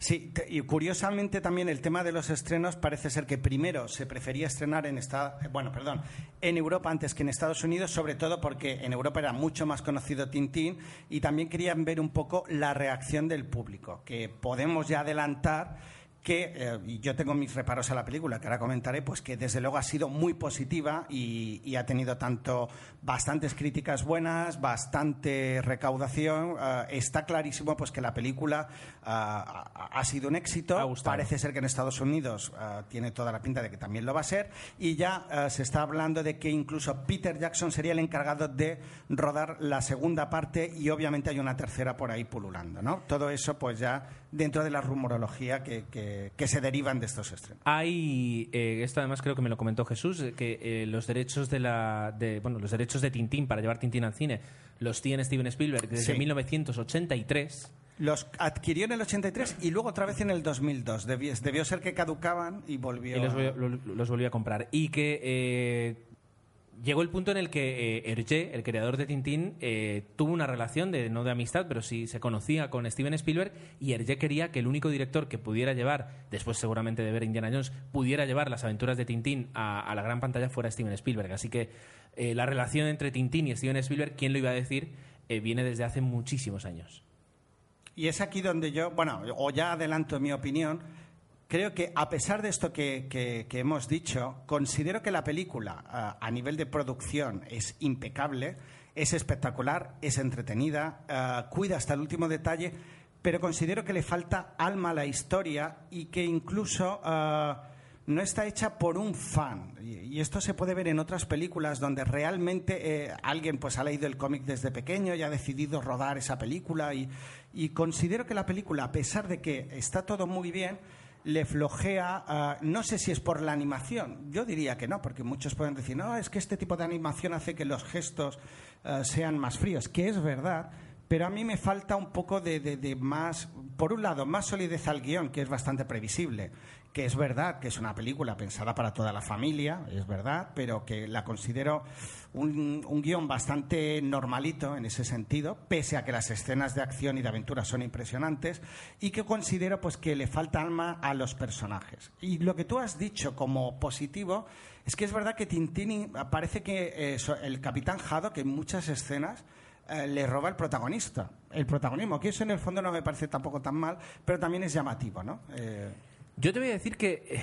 Sí, y curiosamente también el tema de los estrenos parece ser que primero se prefería estrenar en esta, bueno, perdón, en Europa antes que en Estados Unidos, sobre todo porque en Europa era mucho más conocido Tintín y también querían ver un poco la reacción del público, que podemos ya adelantar que, eh, yo tengo mis reparos a la película, que ahora comentaré, pues que desde luego ha sido muy positiva y, y ha tenido tanto bastantes críticas buenas, bastante recaudación. eh, está clarísimo pues que la película ah, ha, sido un éxito. Parece ser que en Estados Unidos tiene toda la pinta de que también lo va a ser. Y ya se está hablando de que incluso Peter Jackson sería el encargado de rodar la segunda parte y obviamente hay una tercera por ahí pululando. ¿no? Todo eso pues ya dentro de la rumorología que, que- que se derivan de estos estrenos. Hay, eh, esto además creo que me lo comentó Jesús, eh, que eh, los derechos de la, de, bueno, los derechos de Tintín para llevar Tintín al cine los tiene Steven Spielberg desde Sí. 1983. Los adquirió en el 83 y luego otra vez en el 2002. Debió, debió ser que caducaban y volvió. y los, a- volvió- los a comprar. Y que eh, llegó el punto en el que eh, Hergé, el creador de Tintín, eh, tuvo una relación de no de amistad, pero sí se conocía con Steven Spielberg y Hergé quería que el único director que pudiera llevar, después seguramente de ver Indiana Jones, pudiera llevar las aventuras de Tintín a, la gran pantalla fuera Steven Spielberg. Así que eh, la relación entre Tintín y Steven Spielberg, ¿quién lo iba a decir? Eh, viene desde hace muchísimos años. Y es aquí donde yo, bueno, o ya adelanto mi opinión, creo que a pesar de esto que, hemos dicho, considero que la película ah, a nivel de producción es impecable, es espectacular, es entretenida, ah, cuida hasta el último detalle, pero considero que le falta alma a la historia y que incluso... ah, no está hecha por un fan. Y esto se puede ver en otras películas donde realmente eh, alguien pues ha leído el cómic desde pequeño y ha decidido rodar esa película. Y considero que la película, a pesar de que está todo muy bien, le flojea, ah, no sé si es por la animación, yo diría que no, porque muchos pueden decir, no, es que este tipo de animación hace que los gestos ah, sean más fríos, que es verdad, pero a mí me falta un poco de, de- de más, por un lado, más solidez al guion, que es bastante previsible, que es verdad que es una película pensada para toda la familia, es verdad, pero que la considero un, un guion bastante normalito en ese sentido, pese a que las escenas de acción y de aventura son impresionantes, y que considero pues que le falta alma a los personajes. Y lo que tú has dicho como positivo es que es verdad que Tintín parece que eh, el capitán que en muchas escenas eh, le roba el protagonista, el protagonismo, que eso en el fondo no me parece tampoco tan mal, pero también es llamativo, ¿no? Eh, Yo te voy a decir que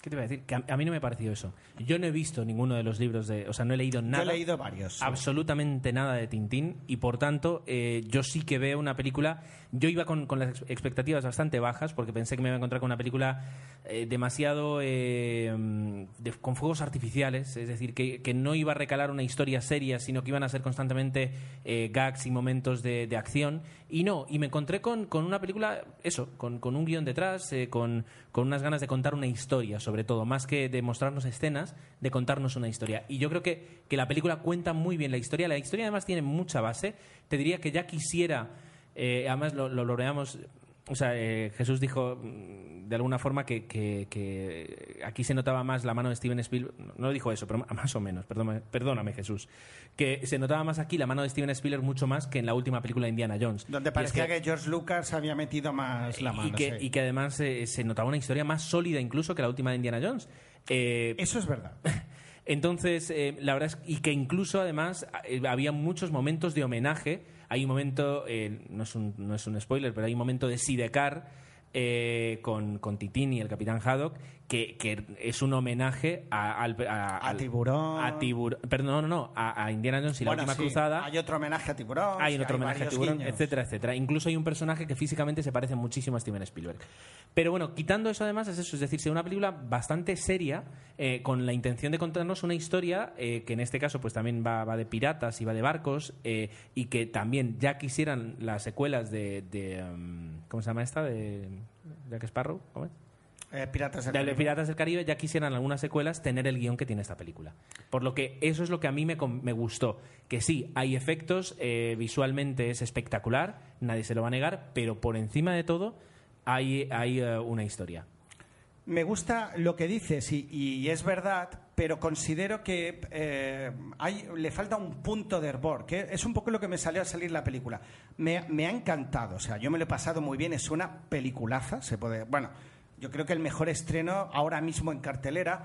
¿Qué te iba a decir? Que a, a mí no me pareció eso. Yo no he visto ninguno de los libros de... O sea, no he leído nada. Yo he leído varios. sí. absolutamente nada de Tintín y por tanto eh, yo sí que veo una película yo iba con, con las ex- expectativas bastante bajas porque pensé que me iba a encontrar con una película eh, demasiado eh, mm, de- con fuegos artificiales es decir que, que no iba a recalar una historia seria sino que iban a ser constantemente eh, gags y momentos de, de acción y no y me encontré con, con una película eso con, con un guion detrás eh, con, con unas ganas de contar una historia sobre todo más que de mostrarnos escenas de contarnos una historia. Y yo creo que, que la película cuenta muy bien la historia. La historia además tiene mucha base. Te diría que ya quisiera eh, además lo, lo o sea, eh, Jesús dijo mm, de alguna forma que, que- que aquí se notaba más la mano de Steven Spielberg. No dijo eso, pero más o menos. Perdóname, perdóname, Jesús. Que se notaba más aquí la mano de Steven Spielberg mucho más que en la última película de Indiana Jones. Donde es parecía que, George Lucas había metido más la mano. y, que, sí. y que además eh, se notaba una historia más sólida incluso que la última de Indiana Jones. Eh, Eso es verdad. entonces, eh, la verdad es y que incluso además había muchos momentos de homenaje. Hay un momento, eh, no, es un, no es un spoiler, pero hay un momento de Sidecar eh, con, con Titín y el Capitán Haddock que, que es un homenaje a, al, a, Tiburón. A Tiburón. Perdón, no, no, no, a, a Indiana Jones y la última sí, cruzada. Hay otro homenaje a Tiburón. Hay otro homenaje a Tiburón, guiños. etcétera, etcétera. Incluso hay un personaje que físicamente se parece muchísimo a Steven Spielberg. Pero bueno, quitando eso además es eso, es decir, una película bastante seria eh, con la intención de contarnos una historia eh, que en este caso pues también va, va de piratas y va de barcos eh, y que también ya quisieran las secuelas de, de, um, ¿cómo se llama esta? De Jack Sparrow, ¿cómo es? Eh, Piratas del de Caribe. Piratas del Caribe ya quisieran algunas secuelas tener el guion que tiene esta película. Por lo que eso es lo que a mí me, me gustó. Que sí, hay efectos, eh, visualmente es espectacular, nadie se lo va a negar, pero por encima de todo hay, hay eh, una historia. Me gusta lo que dices y, y es verdad, pero considero que eh, hay, le falta un punto de hervor, que es un poco lo que me salió a salir la película. Me, me ha encantado, o sea, yo me lo he pasado muy bien, es una peliculaza, se puede, bueno, yo creo que el mejor estreno ahora mismo en cartelera,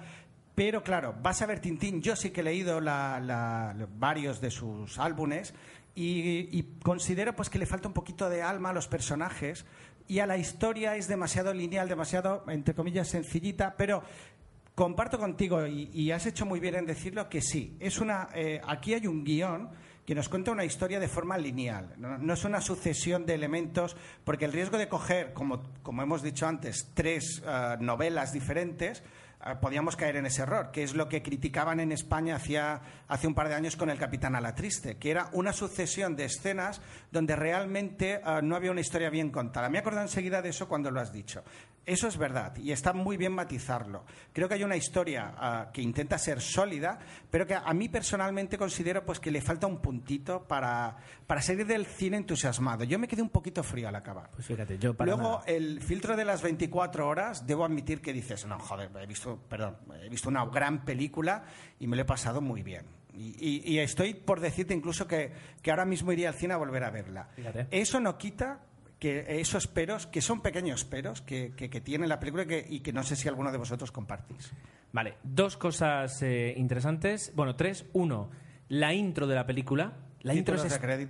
pero claro, vas a ver Tintín, yo sí que he leído la- varios de sus álbumes y, considero pues que le falta un poquito de alma a los personajes. Y a la historia es demasiado lineal, demasiado, entre comillas, sencillita, pero comparto contigo y, y has hecho muy bien en decirlo que sí, es una, eh, aquí hay un guion que nos cuenta una historia de forma lineal, no, es una sucesión de elementos, porque el riesgo de coger, como, hemos dicho antes, tres eh, novelas diferentes, eh, podíamos caer en ese error, que es lo que criticaban en España hacía, hace un par de años con el Capitán a la Triste, que era una sucesión de escenas donde realmente eh, no había una historia bien contada. Me he acordado enseguida de eso cuando lo has dicho. Eso es verdad y está muy bien matizarlo. Creo que hay una historia ah, que intenta ser sólida, pero que a mí personalmente considero pues que le falta un puntito para, para salir del cine entusiasmado. Yo me quedé un poquito frío al acabar. Pues fíjate, yo para Luego, nada. el filtro de las 24 horas, debo admitir que dices, no, joder, he visto, perdón, he visto una gran película y me lo he pasado muy bien. Y, y- y estoy por decirte incluso que, que ahora mismo iría al cine a volver a verla. Fíjate. Eso no quita que esos peros, que son pequeños peros, que, que- que tiene la película y que, y que no sé si alguno de vosotros compartís. Vale, dos cosas eh, interesantes. Bueno, tres. Uno, la intro de la película. La intro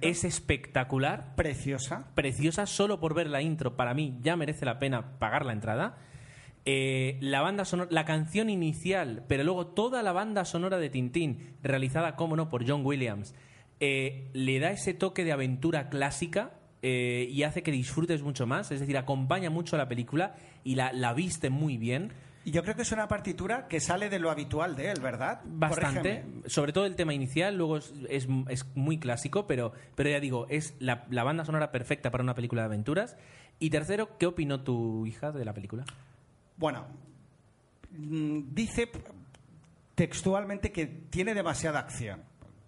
es espectacular. Preciosa. preciosa, solo por ver la intro, para mí ya merece la pena pagar la entrada. Eh, la banda sonora, la canción inicial, pero luego toda la banda sonora de Tintín, realizada, como no, por John Williams, eh, le da ese toque de aventura clásica eh, y hace que disfrutes mucho más. Es decir, acompaña mucho a la película y la, la viste muy bien. Y yo creo que es una partitura que sale de lo habitual de él, ¿verdad? Bastante, sobre todo el tema inicial, luego es, es- es muy clásico, pero, pero ya digo, es la, la banda sonora perfecta para una película de aventuras. Y tercero, ¿qué opinó tu hija de la película? Bueno, mm, dice textualmente que tiene demasiada acción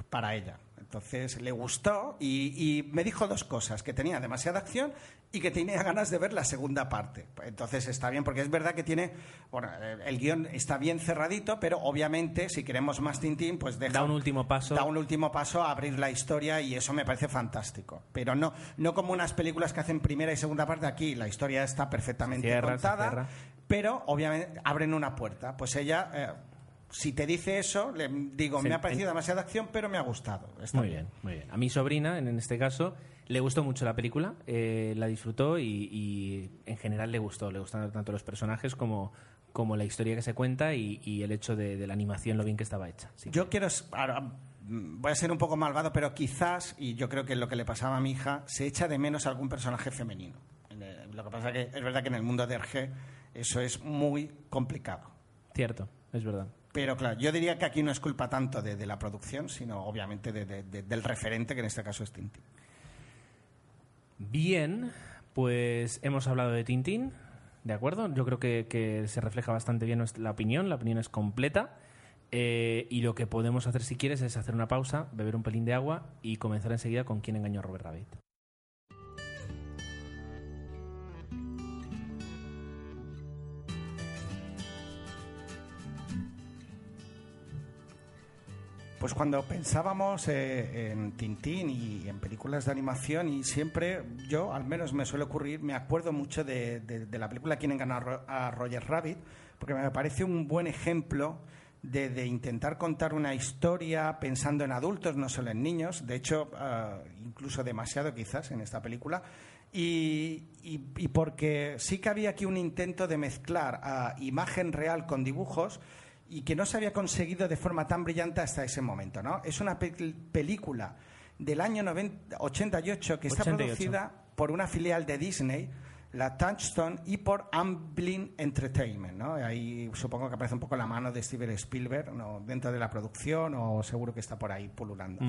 para ella. Entonces le gustó y, y me dijo dos cosas, que tenía demasiada acción y que tenía ganas de ver la segunda parte. Entonces está bien, porque es verdad que tiene, bueno, eh, el guion está bien cerradito, pero obviamente si queremos más Tintín, pues deja Da un último paso. da un último paso a abrir la historia y eso me parece fantástico. Pero no, no como unas películas que hacen primera y segunda parte aquí, la historia está perfectamente Cierra, contada, pero obviamente abren una puerta. Pues ella, eh, si te dice eso, le digo, Sí, me ha parecido en- demasiada acción, pero me ha gustado. Está Muy bien, muy bien. A mi sobrina, en este caso, le gustó mucho la película, eh, la disfrutó y, y en general le gustó. Le gustaron tanto los personajes como, como la historia que se cuenta y, el hecho de, la animación, lo bien que estaba hecha. Yo quiero... Mm, voy a ser un poco malvado, pero quizás, y yo creo que es lo que le pasaba a mi hija, se echa de menos algún personaje femenino. Lo que pasa es que es verdad que en el mundo de RG eso es muy complicado. Cierto, es verdad. Pero claro, yo diría que aquí no es culpa tanto de, la producción, sino obviamente del referente, que en este caso es Tintín. Bien, pues hemos hablado de Tintín, ¿de acuerdo? Yo creo que, se refleja bastante bien la opinión, la opinión es completa. Eh, y lo que podemos hacer si quieres es hacer una pausa, beber un pelín de agua y comenzar enseguida con quién engañó a Robert Rabbit. Pues cuando pensábamos eh, en Tintín y en películas de animación, y siempre yo, al menos me suele ocurrir, me acuerdo mucho de, la película Quién engañó a Roger Rabbit, porque me parece un buen ejemplo de, intentar contar una historia pensando en adultos, no solo en niños, de hecho, ah, incluso demasiado quizás en esta película, y, porque sí que había aquí un intento de mezclar ah, imagen real con dibujos, y que no se había conseguido de forma tan brillante hasta ese momento. ¿no? Es una película del año 88 que está producida por una filial de Disney, la Touchstone, y por Amblin Entertainment. ¿no? Ahí supongo que aparece un poco la mano de Steven Spielberg ¿no? dentro de la producción o seguro que está por ahí pululando.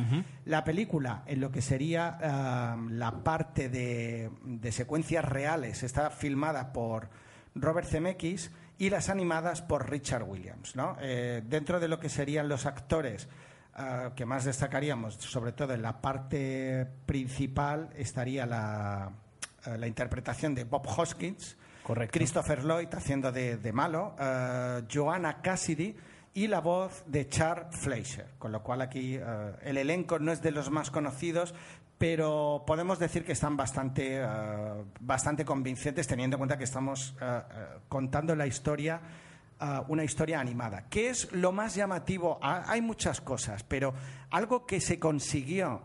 La película, en lo que sería eh, la parte de, de secuencias reales, está filmada por Robert Zemeckis y las animadas por Richard Williams. ¿no? Eh, dentro de lo que serían los actores ah, que más destacaríamos, sobre todo en la parte principal, estaría la, eh, la interpretación de Bob Hoskins, Christopher Lloyd haciendo de, malo, uh, Joanna Cassidy y la voz de Charles Fleischer, con lo cual aquí el elenco no es de los más conocidos, pero podemos decir que están bastante, eh, bastante convincentes teniendo en cuenta que estamos eh, eh, contando la historia, una historia animada. ¿Qué es lo más llamativo? Ah, hay muchas cosas, pero algo que se consiguió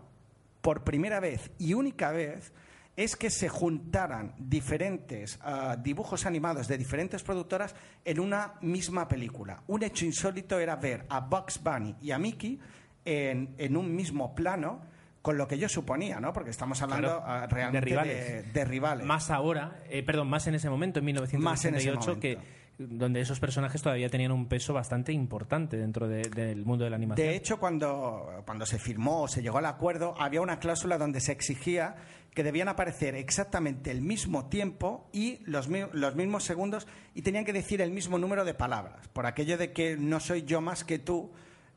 por primera vez y única vez es que se juntaran diferentes dibujos animados de diferentes productoras en una misma película. Un hecho insólito era ver a Bugs Bunny y a Mickey en, en un mismo plano con lo que yo suponía, ¿no? Porque estamos hablando ah, realmente de rivales. Más ahora, eh, perdón, más en ese momento, en 1988, que donde esos personajes todavía tenían un peso bastante importante dentro del mundo de la animación. De hecho, cuando, cuando se firmó o se llegó al acuerdo, había una cláusula donde se exigía que debían aparecer exactamente el mismo tiempo y los, los mismos segundos y tenían que decir el mismo número de palabras, por aquello de que no soy yo más que tú,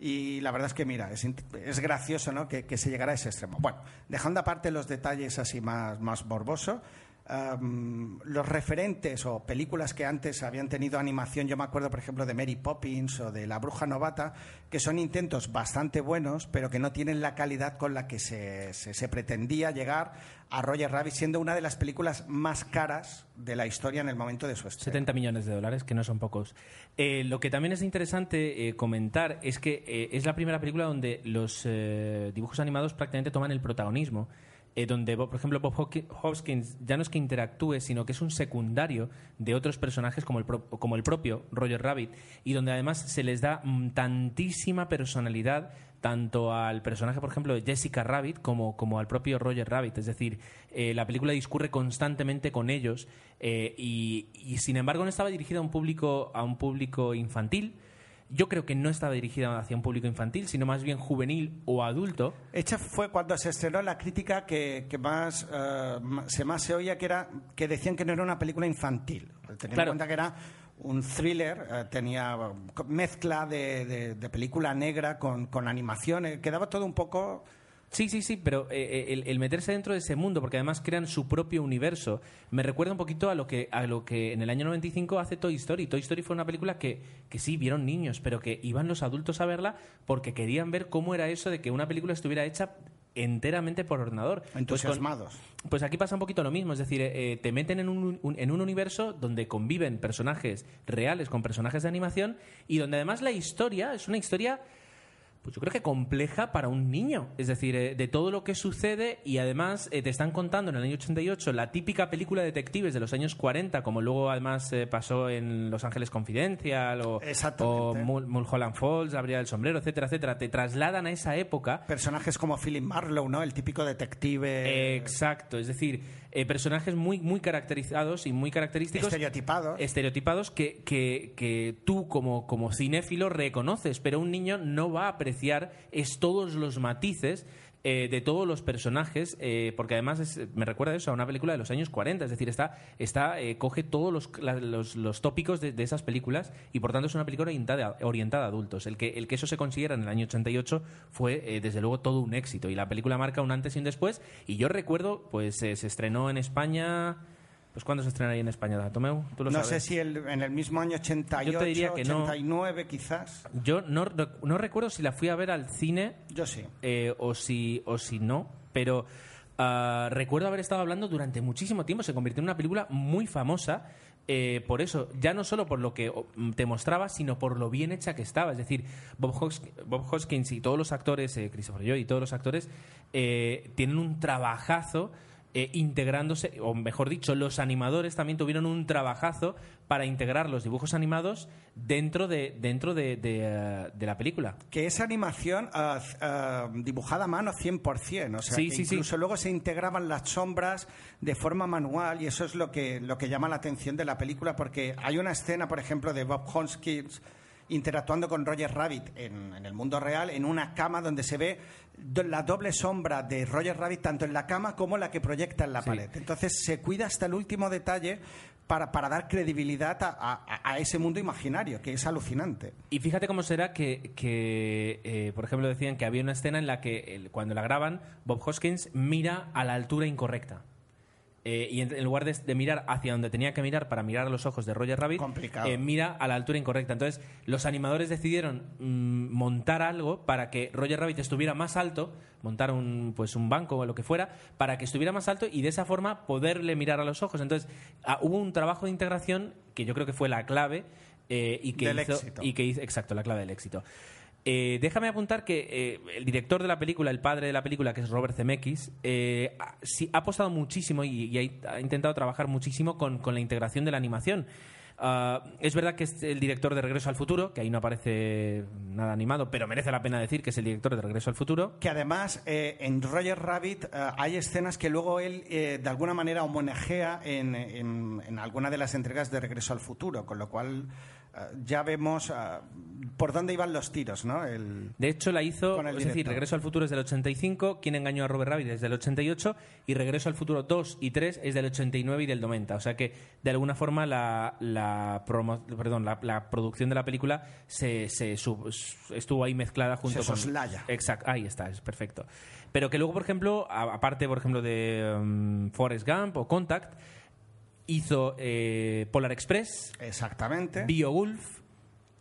y la verdad es que, mira, es, es gracioso ¿no? que, que, se llegara a ese extremo. Bueno, dejando aparte los detalles así más, más morbosos, los referentes o películas que antes habían tenido animación, yo me acuerdo, por ejemplo, de Mary Poppins o de La Bruja Novata, que son intentos bastante buenos, pero que no tienen la calidad con la que se, se, pretendía llegar a Roger Rabbit, siendo una de las películas más caras de la historia en el momento de su estreno. 70 millones de dólares, que no son pocos. Eh, lo que también es interesante eh, comentar es que eh, es la primera película donde los dibujos animados prácticamente toman el protagonismo. Eh, donde, por ejemplo, Bob Hoskins ya no es que interactúe, sino que es un secundario de otros personajes como el, como el propio Roger Rabbit, y donde además se les da mm, tantísima personalidad tanto al personaje, por ejemplo, de Jessica Rabbit como, como al propio Roger Rabbit. Es decir, eh, la película discurre constantemente con ellos eh, y, y, sin embargo, no estaba dirigida a un público, a un público infantil, yo creo que no estaba dirigida hacia un público infantil, sino más bien juvenil o adulto. Hecha fue cuando se estrenó la crítica que, más, eh, se más se oía, que, era, que decían que no era una película infantil. Teniendo en cuenta que era un thriller, eh, tenía mezcla de, película negra con, con animación, quedaba todo un poco Sí, sí, sí, pero eh, eh, el, meterse dentro de ese mundo, porque además crean su propio universo, me recuerda un poquito a lo que, a lo que en el año 95 hace Toy Story. Toy Story fue una película que, que sí, vieron niños, pero que iban los adultos a verla porque querían ver cómo era eso de que una película estuviera hecha enteramente por ordenador. Pues Entusiasmados. Pues, aquí pasa un poquito lo mismo, es decir, eh, te meten en un, en un universo donde conviven personajes reales con personajes de animación y donde además la historia es una historia pues yo creo que compleja para un niño. Es decir, eh, de todo lo que sucede y además eh, te están contando en el año 88 la típica película de detectives de los años 40, como luego además eh, pasó en Los Ángeles Confidencial o, o Mul Mulholland Falls, La Brilla del Sombrero, etcétera, etcétera. Te trasladan a esa época. Personajes como Philip Marlowe, ¿no? El típico detective. exacto, es decir, personajes muy, muy caracterizados y muy característicos. Estereotipados. Estereotipados que, que, que tú como, como cinéfilo reconoces, pero un niño no va a apreciar es todos los matices eh, de todos los personajes, eh, porque además me recuerda eso a una película de los años 40, es decir, está, está eh, coge todos los, los, tópicos de, esas películas y por tanto es una película orientada, orientada a adultos. El que, el que eso se consiguiera en el año 88 fue desde luego todo un éxito y la película marca un antes y un después y yo recuerdo, pues se estrenó en España pues ¿cuándo se estrenaría en España, Tomeu? ¿Tú lo no sé si en el mismo año 88, Yo te diría que 89 quizás. Yo no, no, recuerdo si la fui a ver al cine. Yo sí. Eh, o, si, o si no, pero ah, recuerdo haber estado hablando durante muchísimo tiempo. Se convirtió en una película muy famosa. Eh, por eso, ya no solo por lo que te mostraba, sino por lo bien hecha que estaba. Es decir, Bob, Hoskins, y todos los actores, eh, Christopher Joy y todos los actores, tienen un trabajazo eh, integrándose, o mejor dicho, los animadores también tuvieron un trabajazo para integrar los dibujos animados dentro de, dentro de, de, eh, la película. Que es animación uh, dibujada a mano 100%, o sea, incluso luego se integraban las sombras de forma manual y eso es lo que, lo que llama la atención de la película porque hay una escena, por ejemplo, de Bob Hoskins interactuando con Roger Rabbit en, el mundo real, en una cama donde se ve la doble sombra de Roger Rabbit tanto en la cama como la que proyecta en la pared. Entonces se cuida hasta el último detalle para, dar credibilidad a, ese mundo imaginario, que es alucinante. Y fíjate cómo será que, eh, por ejemplo, decían que había una escena en la que cuando la graban, Bob Hoskins mira a la altura incorrecta. Eh, y en, lugar de, mirar hacia donde tenía que mirar para mirar a los ojos de Roger Rabbit, eh, mira a la altura incorrecta. Entonces, los animadores decidieron mm, montar algo para que Roger Rabbit estuviera más alto, montar un, pues, un banco o lo que fuera, para que estuviera más alto y de esa forma poderle mirar a los ojos. Entonces, ah, hubo un trabajo de integración que yo creo que fue la clave eh, y que hizo, y que hizo, exacto, la clave del éxito. Eh, déjame apuntar que eh, el director de la película, el padre de la película, que es Robert Zemeckis, eh, ha, apostado muchísimo y, ha, intentado trabajar muchísimo con, la integración de la animación. Ah, es verdad que es el director de Regreso al Futuro, que ahí no aparece nada animado, pero merece la pena decir que es el director de Regreso al Futuro. Que además en Roger Rabbit hay escenas que luego él de alguna manera homenajea en, en, alguna de las entregas de Regreso al Futuro, con lo cual ya vemos por dónde iban los tiros, ¿no? de hecho, la hizo, es decir, Regreso al Futuro es del 85, Quien engañó a Robert Rabbit es del 88 y Regreso al Futuro 2 y 3 es del 89 y del 90. O sea que, de alguna forma, la, la, perdón, la, producción de la película se, estuvo ahí mezclada junto se soslaya. Exacto, ahí está, es perfecto. Pero que luego, por ejemplo, aparte, por ejemplo, de um, Forrest Gump o Contact, hizo eh, Polar Express. Exactamente. Wolf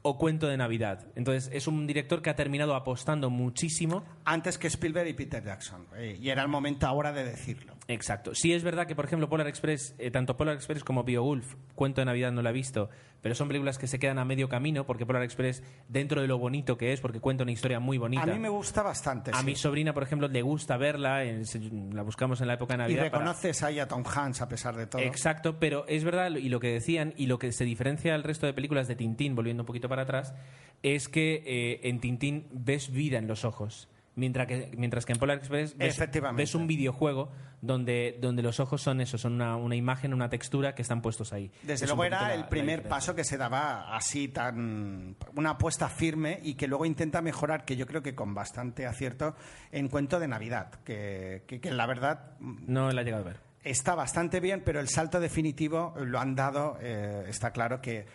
o Cuento de Navidad. Entonces, es un director que ha terminado apostando muchísimo. Antes que Spielberg y Peter Jackson. Eh, y era el momento ahora de decirlo. Exacto. Sí es verdad que, por ejemplo, Polar Express, eh, tanto Polar Express como Wolf, Cuento de Navidad no lo he visto, pero son películas que se quedan a medio camino porque Polar Express, dentro de lo bonito que es, porque cuenta una historia muy bonita. A mí me gusta bastante. A mi sobrina, por ejemplo, le gusta verla, la buscamos en la época de Navidad. Y reconoces ahí a Tom Hanks a pesar de todo. Exacto, pero es verdad, y lo que decían, y lo que se diferencia del resto de películas de Tintín, volviendo un poquito para atrás, es que eh, en Tintín ves vida en los ojos. Mientras que, mientras que en Polar Express ves, un videojuego donde, donde los ojos son eso, son una, una imagen, una textura que están puestos ahí. Desde luego era el primer paso que se daba así, tan una apuesta firme y que luego intenta mejorar, que yo creo que con bastante acierto, en Cuento de Navidad, que, que, la verdad... No la he llegado a ver. Está bastante bien, pero el salto definitivo lo han dado, eh, está claro que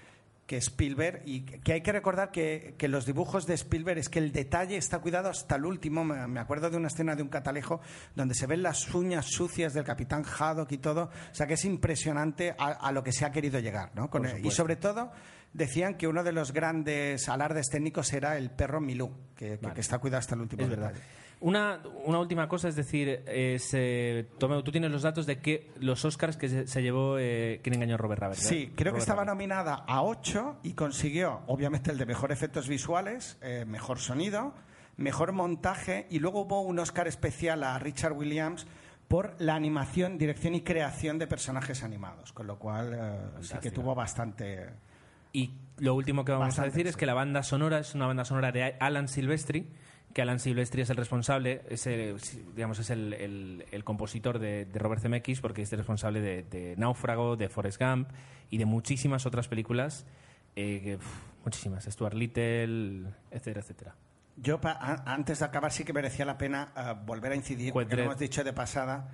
que Spielberg y que hay que recordar que, los dibujos de Spielberg es que el detalle está cuidado hasta el último. Me, acuerdo de una escena de un catalejo donde se ven las uñas sucias del capitán Haddock y todo. O sea que es impresionante a, lo que se ha querido llegar. ¿no? y sobre todo decían que uno de los grandes alardes técnicos era el perro Milú, que, está cuidado hasta el último detalle. Una, una última cosa, es decir, es, eh, tú tienes los datos de que los Oscars que se, llevó eh, Quien engañó a Robert Rabbit. Sí, creo que estaba nominada a ocho y consiguió, obviamente, el de mejor efectos visuales, eh, mejor sonido, mejor montaje y luego hubo un Oscar especial a Richard Williams por la animación, dirección y creación de personajes animados, con lo cual eh, sí que tuvo bastante... Y lo último que vamos a decir es que la banda sonora es una banda sonora de Alan Silvestri, que Alan Silvestri es el responsable, es el, digamos, es el, el, compositor de, Robert Zemeckis, porque es el responsable de, Náufrago, de Forrest Gump y de muchísimas otras películas, eh, muchísimas, Stuart Little, etcétera, etcétera. Yo, antes de acabar, sí que merecía la pena eh, volver a incidir, porque lo hemos dicho de pasada,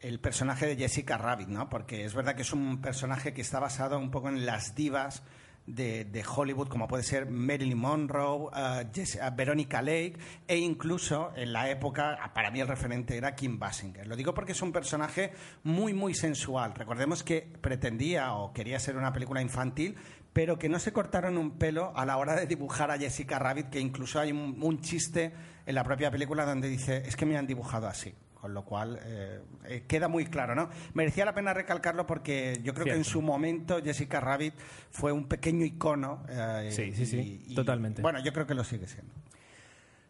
el personaje de Jessica Rabbit, ¿no? Porque es verdad que es un personaje que está basado un poco en las divas de, Hollywood, como puede ser Marilyn Monroe, uh, Veronica Lake, e incluso en la época, para mí el referente era Kim Basinger. Lo digo porque es un personaje muy, muy sensual. Recordemos que pretendía o quería ser una película infantil, pero que no se cortaron un pelo a la hora de dibujar a Jessica Rabbit, que incluso hay un chiste en la propia película donde dice, es que me han dibujado así con lo cual eh, eh, queda muy claro, ¿no? Merecía la pena recalcarlo porque yo creo que en su momento Jessica Rabbit fue un pequeño icono. Eh, sí, sí, sí, totalmente. Bueno, yo creo que lo sigue siendo.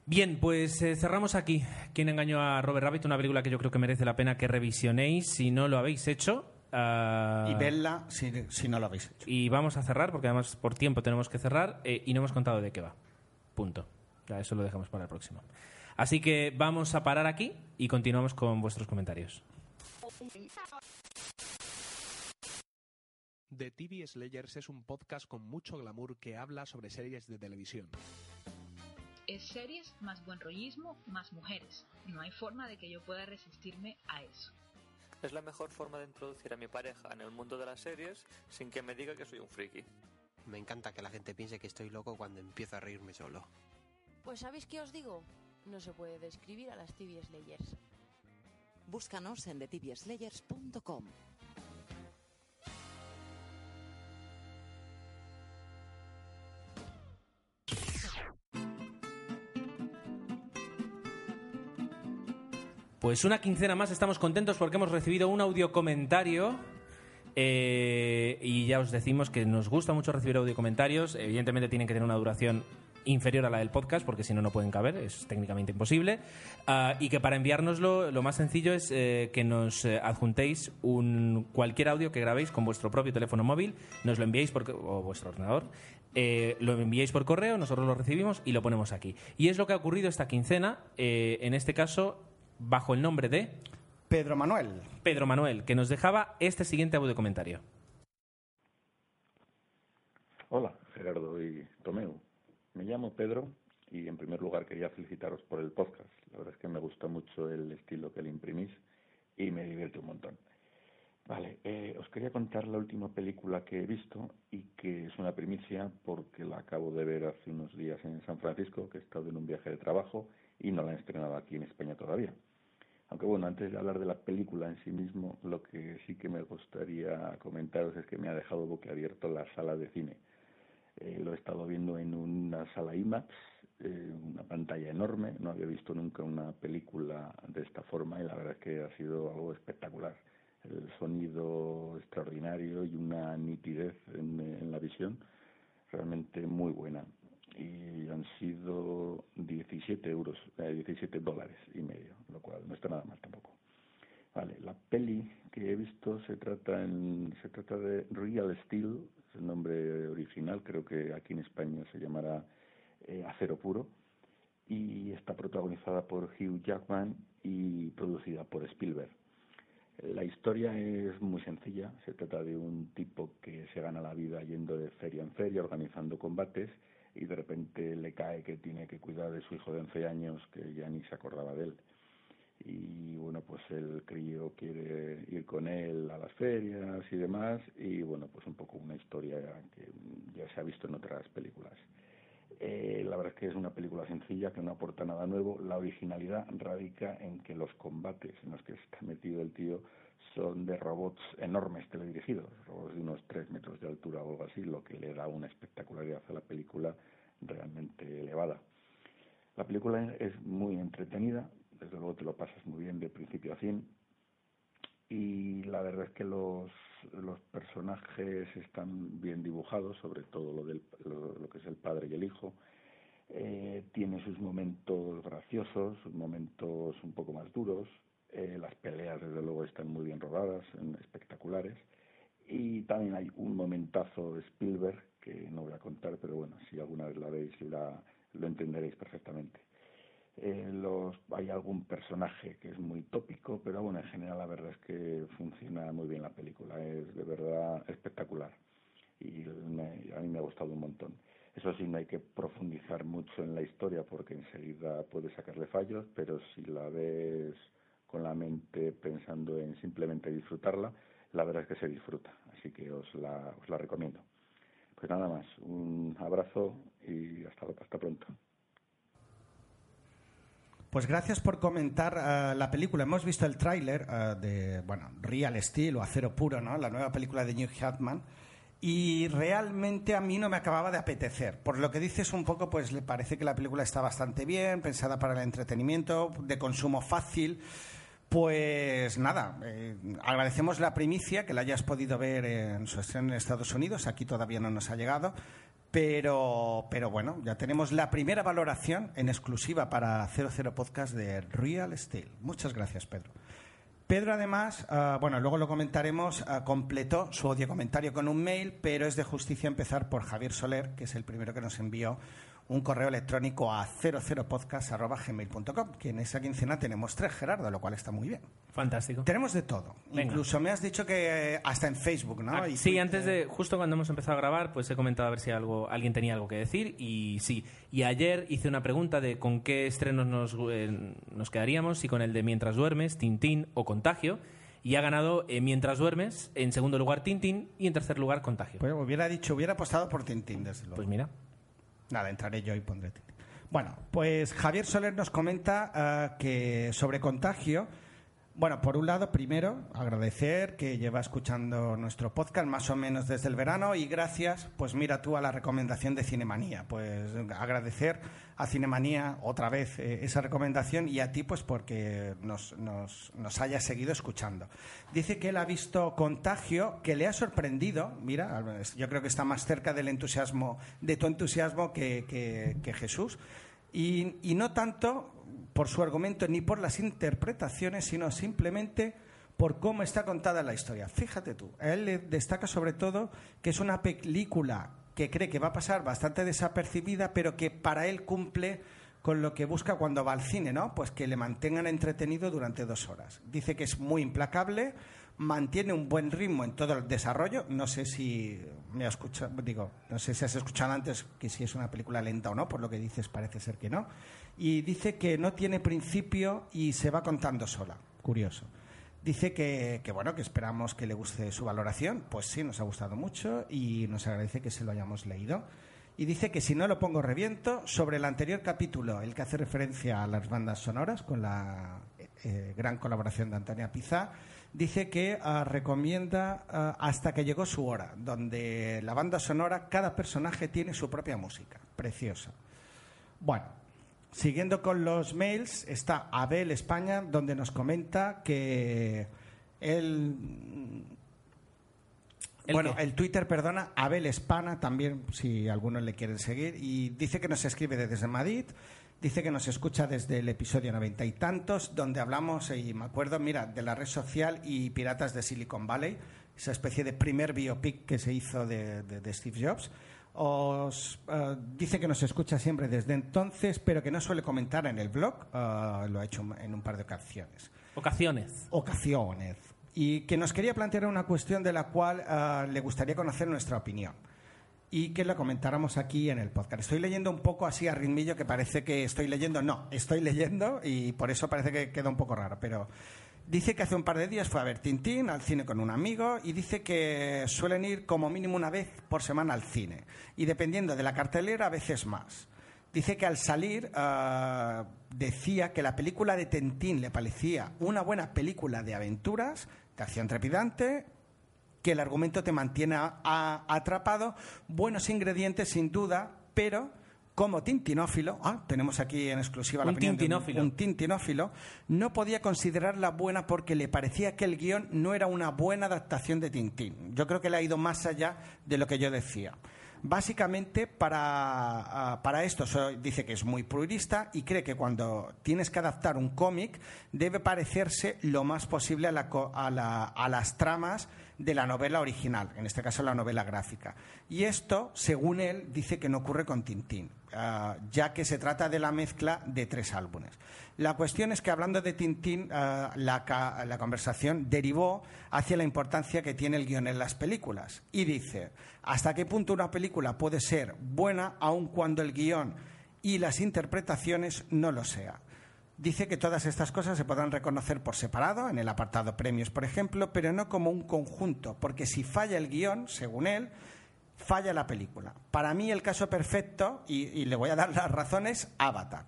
Bien, pues cerramos aquí. ¿Quién engañó a Robert Rabbit? Una película que yo creo que merece la pena que revisionéis si no lo habéis hecho. Ah, y verla si, si, no lo habéis hecho. Y vamos a cerrar, porque además por tiempo tenemos que cerrar, y no hemos contado de qué va. Punto. Ya eso lo dejamos para el próximo. Así que vamos a parar aquí y continuamos con vuestros comentarios. The TV Slayers es un podcast con mucho glamour que habla sobre series de televisión. Es series más buen rollismo más mujeres. No hay forma de que yo pueda resistirme a eso. Es la mejor forma de introducir a mi pareja en el mundo de las series sin que me diga que soy un friki. Me encanta que la gente piense que estoy loco cuando empiezo a reírme solo. Pues ¿sabéis qué os digo? No se puede describir a las TV Slayers. Búscanos en thetibieslayers.com. Pues una quincena más estamos contentos porque hemos recibido un audio comentario eh, y ya os decimos que nos gusta mucho recibir audio comentarios. Evidentemente tienen que tener una duración inferior a la del podcast, porque si no, no pueden caber, es técnicamente imposible. Ah, y que para enviárnoslo, lo más sencillo es eh, que nos eh, adjuntéis un, cualquier audio que grabéis con vuestro propio teléfono móvil, nos lo enviéis por, o vuestro ordenador, eh, lo enviéis por correo, nosotros lo recibimos y lo ponemos aquí. Y es lo que ha ocurrido esta quincena, en este caso, bajo el nombre de... Pedro Manuel. Pedro Manuel, que nos dejaba este siguiente audio comentario. Hola, Gerardo y Tomeu. Me llamo Pedro y en primer lugar quería felicitaros por el podcast. La verdad es que me gusta mucho el estilo que le imprimís y me divierte un montón. Vale, eh, os quería contar la última película que he visto y que es una primicia porque la acabo de ver hace unos días en San Francisco, que he estado en un viaje de trabajo y no la he estrenado aquí en España todavía. Aunque bueno, antes de hablar de la película en sí mismo, lo que sí que me gustaría comentaros es que me ha dejado boquiabierto la sala de cine eh, lo he estado viendo en una sala IMAX, eh, una pantalla enorme. No había visto nunca una película de esta forma y la verdad es que ha sido algo espectacular. El sonido extraordinario y una nitidez en, la visión realmente muy buena. Y han sido 17 euros, 17 eh, dólares y medio, lo cual no está nada mal tampoco. Vale, la peli que he visto se trata en, se trata de Real Steel, el nombre original, creo que aquí en España se llamará eh, Acero Puro, y está protagonizada por Hugh Jackman y producida por Spielberg. La historia es muy sencilla, se trata de un tipo que se gana la vida yendo de feria en feria, organizando combates, y de repente le cae que tiene que cuidar de su hijo de 11 años, que ya ni se acordaba de él y bueno pues el crío quiere ir con él a las ferias y demás y bueno pues un poco una historia que ya se ha visto en otras películas. Eh, la verdad es que es una película sencilla que no aporta nada nuevo. La originalidad radica en que los combates en los que está metido el tío son de robots enormes teledirigidos robots de unos tres metros de altura o algo así lo que le da una espectacularidad a la película realmente elevada. La película es muy entretenida, desde luego te lo pasas muy bien de principio a fin y la verdad es que los, los personajes están bien dibujados, sobre todo lo, del, lo, que es el padre y el hijo. Eh, tiene sus momentos graciosos, momentos un poco más duros. Eh, las peleas, desde luego, están muy bien rodadas, espectaculares. Y también hay un momentazo Spielberg, que no voy a contar, pero bueno, si alguna vez la veis lo entenderéis perfectamente. Eh, los, hay algún personaje que es muy tópico, pero bueno, en general la verdad es que funciona muy bien la película, es de verdad espectacular y a mí me ha gustado un montón. Eso sí, no hay que profundizar mucho en la historia porque enseguida puede sacarle fallos, pero si la ves con la mente pensando en simplemente disfrutarla, la verdad es que se disfruta, así que os la, os la recomiendo. Pues nada más, un abrazo y hasta, hasta pronto. Pues gracias por comentar eh, la película. Hemos visto el tráiler eh, de, bueno, Real Steel o Acero Puro, ¿no? La nueva película de New Hatman. Y realmente a mí no me acababa de apetecer. Por lo que dices un poco, pues le parece que la película está bastante bien, pensada para el entretenimiento, de consumo fácil. Pues nada, eh, agradecemos la primicia que la hayas podido ver en su estreno en Estados Unidos. Aquí todavía no nos ha llegado. Pero, pero bueno, ya tenemos la primera valoración en exclusiva para 00 Podcast de Real Steel. Muchas gracias, Pedro. Pedro, además, ah, bueno, luego lo comentaremos, ah, completó su odio comentario con un mail, pero es de justicia empezar por Javier Soler, que es el primero que nos envió un correo electrónico a 00podcast.gmail.com, que en esa quincena tenemos tres, Gerardo, lo cual está muy bien. Fantástico. Tenemos de todo. Incluso me has dicho que eh, hasta en Facebook, ¿no? Ah, sí, antes de, justo cuando hemos empezado a grabar, pues he comentado a ver si algo, alguien tenía algo que decir y sí. Y ayer hice una pregunta de con qué estrenos nos, eh, nos quedaríamos, si con el de Mientras duermes, Tintín o Contagio y ha ganado eh, Mientras duermes, en segundo lugar Tintín y en tercer lugar Contagio. Pues hubiera dicho, hubiera apostado por Tintín, desde luego. Pues mira. Nada, entraré yo y pondré. Bueno, pues Javier Soler nos comenta eh, que sobre contagio. Bueno, por un lado, primero, agradecer que lleva escuchando nuestro podcast más o menos desde el verano y gracias, pues mira tú a la recomendación de Cinemanía. Pues agradecer a Cinemanía otra vez eh, esa recomendación y a ti pues porque nos, nos, nos hayas seguido escuchando. Dice que él ha visto Contagio, que le ha sorprendido, mira, yo creo que está más cerca del entusiasmo, de tu entusiasmo que, que, Jesús. Y, y no tanto por su argumento ni por las interpretaciones, sino simplemente por cómo está contada la historia. Fíjate tú, él destaca sobre todo que es una película que cree que va a pasar bastante desapercibida, pero que para él cumple con lo que busca cuando va al cine, ¿no? Pues que le mantengan entretenido durante dos horas. Dice que es muy implacable, mantiene un buen ritmo en todo el desarrollo. No sé si me ha escuchado, digo, no sé si has escuchado antes que si es una película lenta o no, por lo que dices parece ser que no. Y dice que no tiene principio y se va contando sola. Curioso. Dice que, bueno, que esperamos que le guste su valoración. Pues sí, nos ha gustado mucho y nos agradece que se lo hayamos leído. Y dice que si no lo pongo reviento, sobre el anterior capítulo, el que hace referencia a las bandas sonoras, con la eh, gran colaboración de Antonia Pizá, dice que ah, recomienda ah, Hasta que llegó su hora, donde la banda sonora, cada personaje tiene su propia música. Preciosa. Bueno, Siguiendo con los mails, está Abel España, donde nos comenta que él. bueno, el Twitter, perdona, Abel Espana, también, si alguno le quiere seguir, y dice que nos escribe desde Madrid, dice que nos escucha desde el episodio noventa y tantos, donde hablamos, y me acuerdo, mira, de la red social y Piratas de Silicon Valley, esa especie de primer biopic que se hizo de Steve Jobs os eh, dice que nos escucha siempre desde entonces, pero que no suele comentar en el blog. Eh, lo ha hecho en un par de ocasiones. Ocasiones. Ocasiones. Y que nos quería plantear una cuestión de la cual eh, le gustaría conocer nuestra opinión. Y que la comentáramos aquí en el podcast. Estoy leyendo un poco así a ritmillo que parece que estoy leyendo. No, estoy leyendo y por eso parece que queda un poco raro. Pero Dice que hace un par de días fue a ver Tintín al cine con un amigo y dice que suelen ir como mínimo una vez por semana al cine y dependiendo de la cartelera a veces más. Dice que al salir ah, decía que la película de Tintín le parecía una buena película de aventuras, de acción trepidante, que el argumento te mantiene atrapado, buenos ingredientes sin duda, pero como tintinófilo, ah, tenemos aquí en exclusiva la un tintinófilo. un, tintinófilo, no podía considerarla buena porque le parecía que el guion no era una buena adaptación de Tintín. Yo creo que le ha ido más allá de lo que yo decía. Básicamente, para, ah, para esto dice que es muy purista y cree que cuando tienes que adaptar un cómic debe parecerse lo más posible a, la co- a la- a las tramas de la novela original, en este caso la novela gráfica. Y esto, según él, dice que no ocurre con Tintín, ah, ya que se trata de la mezcla de tres álbumes. La cuestión es que hablando de Tintín, ah, la, conversación derivó hacia la importancia que tiene el guion en las películas. Y dice, ¿hasta qué punto una película puede ser buena aun cuando el guion y las interpretaciones no lo sea? Dice que todas estas cosas se podrán reconocer por separado, en el apartado premios, por ejemplo, pero no como un conjunto, porque si falla el guion, según él, falla la película. Para mí el caso perfecto, y, le voy a dar las razones, Avatar.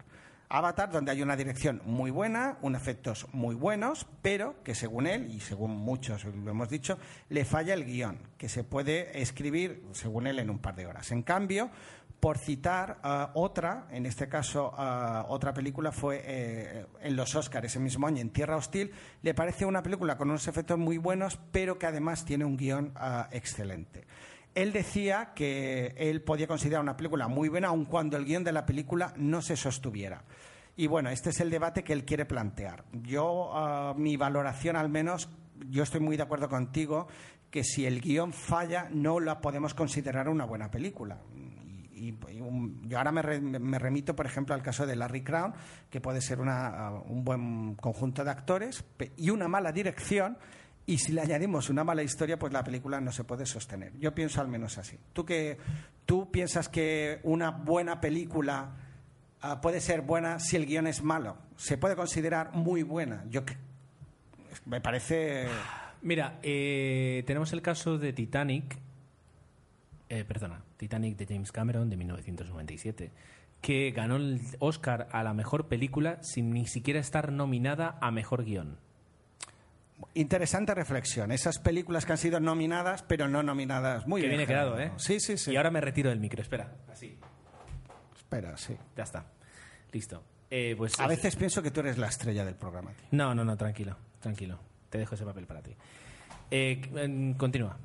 Avatar, donde hay una dirección muy buena, unos efectos muy buenos, pero que según él, y según muchos lo hemos dicho, le falla el guion, que se puede escribir, según él, en un par de horas. En cambio, por citar ah, otra, en este caso ah, otra película fue eh, en los Oscars ese mismo año, en Tierra Hostil, le parece una película con unos efectos muy buenos, pero que además tiene un guion ah, excelente. Él decía que él podía considerar una película muy buena aun cuando el guion de la película no se sostuviera. Y bueno, este es el debate que él quiere plantear. Yo, ah, mi valoración al menos, yo estoy muy de acuerdo contigo que si el guion falla no la podemos considerar una buena película. Y, yo ahora me, re- me remito, por ejemplo, al caso de Larry Crown, que puede ser una, ah, un buen conjunto de actores y una mala dirección. Y si le añadimos una mala historia, pues la película no se puede sostener. Yo pienso al menos así. ¿Tú, que, tú piensas que una buena película ah, puede ser buena si el guion es malo? ¿Se puede considerar muy buena? Yo que- me parece... Mira, eh, tenemos el caso de Titanic, eh, perdona, Titanic de James Cameron de 1997, que ganó el Oscar a la mejor película sin ni siquiera estar nominada a mejor guion. Interesante reflexión. Esas películas que han sido nominadas, pero no nominadas. Muy que bien. viene quedado. ¿eh? Sí, sí, sí. Y ahora me retiro del micro, espera. Así, Espera, sí. ya está. Listo. Eh, pues A es- veces pienso que tú eres la estrella del programa. tío. No, no, no, tranquilo, tranquilo. Te dejo ese papel para ti. Eh, continúa.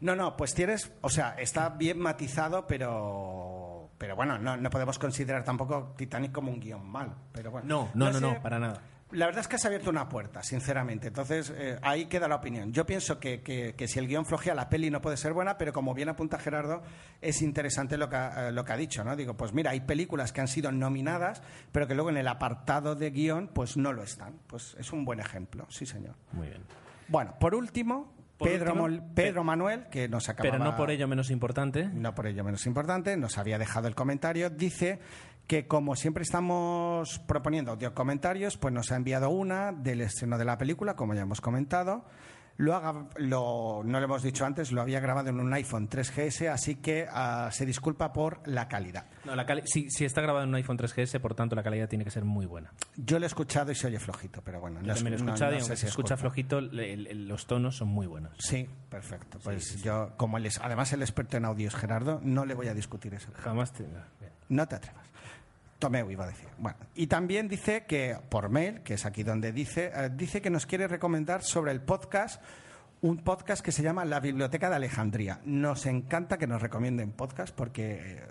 No, no, pues tienes, o sea, está bien matizado, pero, pero bueno, no, no podemos considerar tampoco Titanic como un guion mal. Pero bueno, No, no, no, sé. no, para nada. La verdad es que has abierto una puerta, sinceramente. Entonces, eh, ahí queda la opinión. Yo pienso que, que- que si el guion flojea, la peli no puede ser buena, pero como bien apunta Gerardo, es interesante lo que, ha, eh, lo que ha dicho, ¿no? Digo, pues mira, hay películas que han sido nominadas, pero que luego en el apartado de guion, pues no lo están. Pues es un buen ejemplo, sí, señor. Muy bien. Bueno, por último, Pedro, último, Pedro Manuel, que nos acababa... Pero no por ello menos importante. no por ello menos importante, nos había dejado el comentario, dice que como siempre estamos proponiendo audio comentarios, pues nos ha enviado una del estreno de la película, como ya hemos comentado. Lo haga- lo- no lo hemos dicho antes, lo había grabado en un iPhone 3GS, así que ah, se disculpa por la calidad. No, la cali- si, si está grabado en un iPhone 3GS, por tanto la calidad tiene que ser muy buena. Yo lo he escuchado y se oye flojito, pero bueno. Yo no es- también lo he no- escuchado no y sé aunque se es escucha flojito, le- el- los tonos son muy buenos. Sí, perfecto. Pues yo, como él es además el experto en audios, Gerardo, no le voy a discutir eso. Jamás te... No te atrevas. Tomeu iba a decir. Bueno, y también dice que por mail, que es aquí donde dice, eh, dice que nos quiere recomendar sobre el podcast un podcast que se llama La Biblioteca de Alejandría. Nos encanta que nos recomienden podcast porque eh,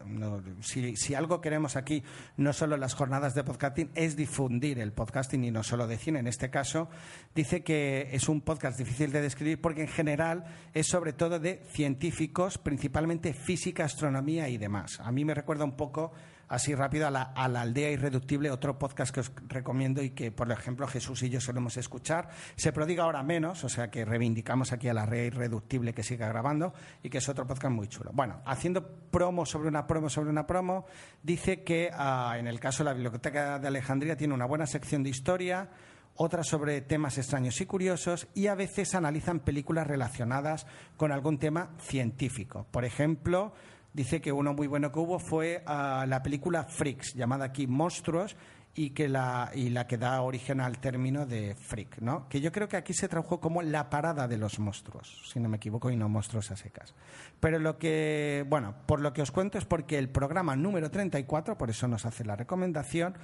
si, si algo queremos aquí, no solo las jornadas de podcasting, es difundir el podcasting y no solo de cine. En este caso, dice que es un podcast difícil de describir porque en general es sobre todo de científicos, principalmente física, astronomía y demás. A mí me recuerda un poco así rápido a la, aldea irreductible, otro podcast que os recomiendo y que, por ejemplo, Jesús y yo solemos escuchar. Se prodiga ahora menos, o sea que reivindicamos aquí a la red irreductible que siga grabando y que es otro podcast muy chulo. Bueno, haciendo promo sobre una promo sobre una promo, dice que ah, en el caso de la Biblioteca de Alejandría tiene una buena sección de historia, otra sobre temas extraños y curiosos y a veces analizan películas relacionadas con algún tema científico. Por ejemplo, dice que uno muy bueno que hubo fue la película Freaks, llamada aquí Monstruos, y que la, y la que da origen al término de freak, ¿no? Que yo creo que aquí se tradujo como la parada de los monstruos, si no me equivoco, y no monstruos a secas. Pero lo que, bueno, por lo que os cuento es porque el programa número 34, por eso nos hace la recomendación,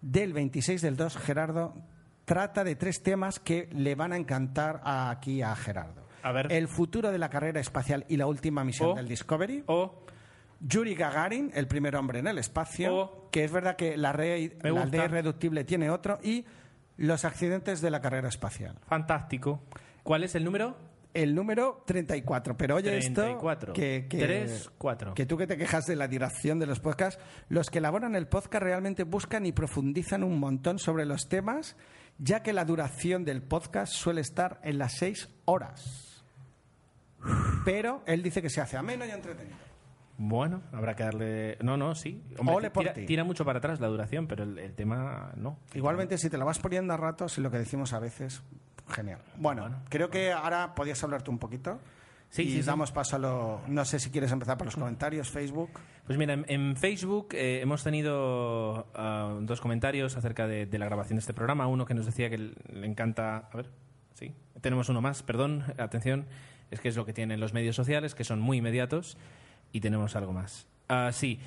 del 26 del 2, Gerardo, trata de tres temas que le van a encantar aquí a Gerardo. A ver. El futuro de la carrera espacial y la última misión O- del Discovery. O Yuri Gagarin, el primer hombre en el espacio, que es verdad que la, ley irreductible tiene otro, y los accidentes de la carrera espacial. Fantástico. ¿Cuál es el número? El número 34. Pero oye 34. esto, que, que, que tú que te quejas de la dirección de los podcasts, los que elaboran el podcast realmente buscan y profundizan un montón sobre los temas, ya que la duración del podcast suele estar en las seis horas. Pero él dice que se hace ameno y entretenido. Bueno, habrá que darle. No, no, sí. Ole por tira, ti. tira mucho para atrás la duración, pero el, el tema no. Igualmente, si te la vas poniendo a ratos y lo que decimos a veces, genial. Bueno, creo que ahora podías hablarte un poquito. Sí, y sí, sí. damos paso a lo. No sé si quieres empezar por los comentarios, Facebook. Pues mira, en, en Facebook eh, hemos tenido ah, dos comentarios acerca de, de la grabación de este programa. Uno que nos decía que le encanta. A ver, sí. Tenemos uno más, perdón, atención. Es que es lo que tienen los medios sociales, que son muy inmediatos. Y tenemos algo más. Ah, sí.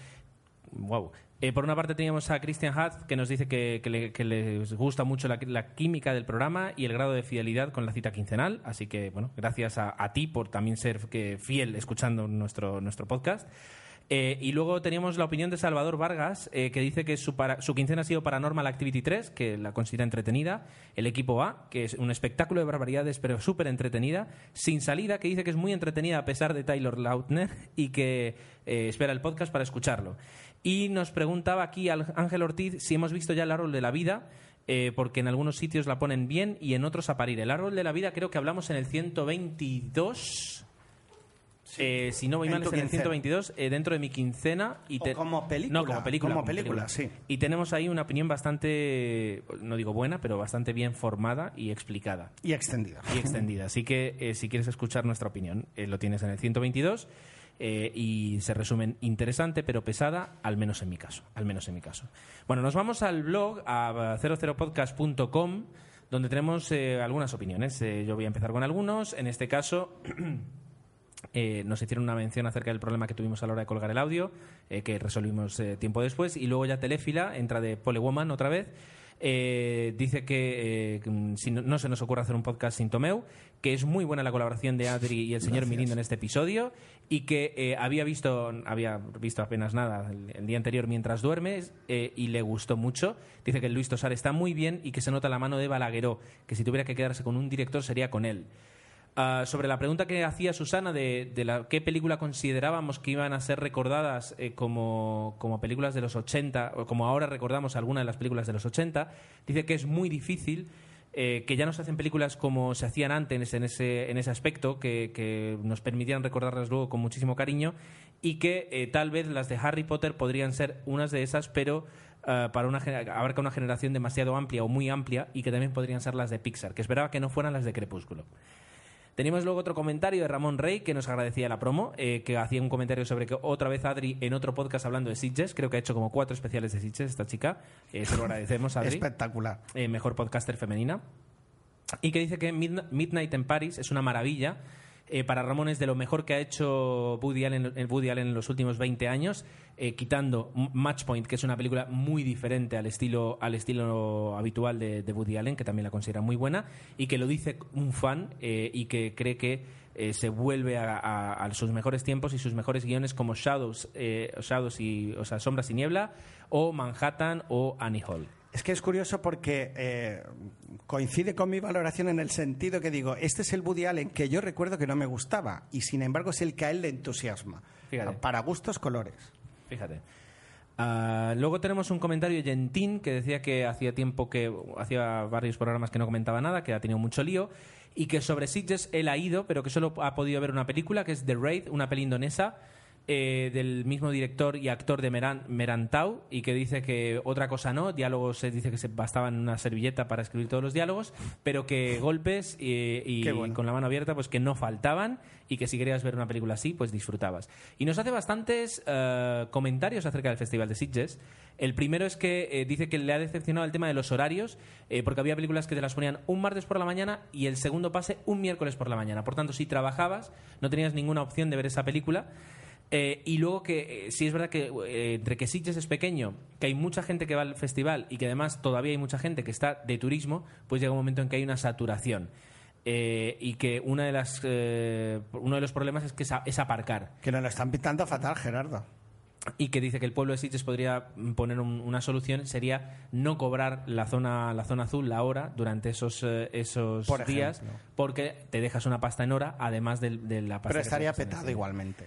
Wow. Eh, por una parte teníamos a Christian Hatt que nos dice que, que le- que les gusta mucho la, la química del programa y el grado de fidelidad con la cita quincenal. Así que, bueno, gracias a, a ti por también ser que, fiel escuchando nuestro, nuestro podcast. Eh, y luego teníamos la opinión de Salvador Vargas, eh, que dice que su, su quincena ha sido Paranormal Activity 3, que la considera entretenida. El equipo A, que es un espectáculo de barbaridades, pero súper entretenida. Sin salida, que dice que es muy entretenida a pesar de Taylor Lautner y que eh, espera el podcast para escucharlo. Y nos preguntaba aquí Ángel Ortiz si hemos visto ya el árbol de la vida. porque en algunos sitios la ponen bien y en otros a parir. El árbol de la vida creo que hablamos en el 122. Eh, si no voy En mal, es en el quincena. 122, eh, dentro de mi quincena. Y O como película, No, como película. como película, sí. Y tenemos ahí una opinión bastante, no digo buena, pero bastante bien formada y explicada. Y extendida. Y extendida. Así que eh, si quieres escuchar nuestra opinión, lo tienes en el 122 eh, y se resumen interesante pero pesada, al menos en mi caso. Al menos en mi caso. Bueno, nos vamos al blog a 00podcast.com donde tenemos eh, algunas opiniones. Eh, yo voy a empezar con algunos. En este caso... Eh, nos hicieron una mención acerca del problema que tuvimos a la hora de colgar el audio, eh, que resolvimos eh, tiempo después. Y luego ya Telefila entra de Polewoman otra vez. Eh, dice que, mm, si no, no se nos ocurre hacer un podcast sin Tomeu, que es muy buena la colaboración de Adri y el señor Mirindo en este episodio y que había visto había visto apenas nada el, el día anterior mientras duermes y le gustó mucho. Dice que el Luis Tosar está muy bien y que se nota la mano de Balagueró, que si tuviera que quedarse con un director sería con él. Ah, sobre la pregunta que hacía Susana de, la, qué película considerábamos que iban a ser recordadas eh, como, películas de los 80, o como ahora recordamos algunas de las películas de los 80, dice que es muy difícil, eh, que ya no se hacen películas como se hacían antes en ese, en ese aspecto, que, nos permitieran recordarlas luego con muchísimo cariño, y que eh, tal vez las de Harry Potter podrían ser unas de esas, pero ah, para una abarca una generación demasiado amplia o muy amplia, y que también podrían ser las de Pixar, que esperaba que no fueran las de Crepúsculo. Teníamos luego otro comentario de Ramón Rey que nos agradecía la promo, eh, que hacía un comentario sobre que otra vez Adri en otro podcast hablando de Sitges, creo que ha hecho como cuatro especiales de Sitges esta chica, eh, se lo agradecemos Adri, Espectacular. Eh, mejor podcaster femenina, y que dice que Midnight en Paris es una maravilla, eh, para Ramón es de lo mejor que ha hecho Woody Allen, eh, Woody Allen en los últimos 20 años, eh, quitando Match Point, que es una película muy diferente al estilo, al estilo habitual de, de Woody Allen, que también la considera muy buena, y que lo dice un fan y que cree que se vuelve a, a- sus mejores tiempos y sus mejores guiones como Shadows, Shadows y, o sea, Sombras y Niebla, o Manhattan o Annie Hall. Es que es curioso porque eh, coincide con mi valoración en el sentido que digo, este es el Woody Allen que yo recuerdo que no me gustaba y sin embargo es el que a él le entusiasma. Fíjate. Para gustos, colores. Fíjate. Ah, luego tenemos un comentario de Gentín que decía que hacía tiempo que hacía varios programas que no comentaba nada, que ha tenido mucho lío y que sobre Sitges él ha ido, pero que solo ha podido ver una película que es The Raid, una peli indonesa eh, del mismo director y actor de Meran, Merantau y que dice que otra cosa no, diálogos se dice que se bastaban en una servilleta para escribir todos los diálogos, pero que golpes eh, y, bueno. con la mano abierta pues que no faltaban y que si querías ver una película así pues disfrutabas. Y nos hace bastantes eh, comentarios acerca del Festival de Sitges. El primero es que eh, dice que le ha decepcionado el tema de los horarios eh, porque había películas que te las ponían un martes por la mañana y el segundo pase un miércoles por la mañana. Por tanto, si trabajabas no tenías ninguna opción de ver esa película. Eh, y luego que eh, sí es verdad que eh, entre que Sitges es pequeño, que hay mucha gente que va al festival y que además todavía hay mucha gente que está de turismo, pues llega un momento en que hay una saturación. Eh, y que una de las, eh, uno de los problemas es que es, a- es aparcar. Que nos lo están pintando fatal, Gerardo. y que dice que el pueblo de Sitges podría poner un- una solución sería no cobrar la zona la zona azul la hora durante esos eh, esos Por días porque te dejas una pasta en hora además del- de, la pasta Pero estaría petado igualmente.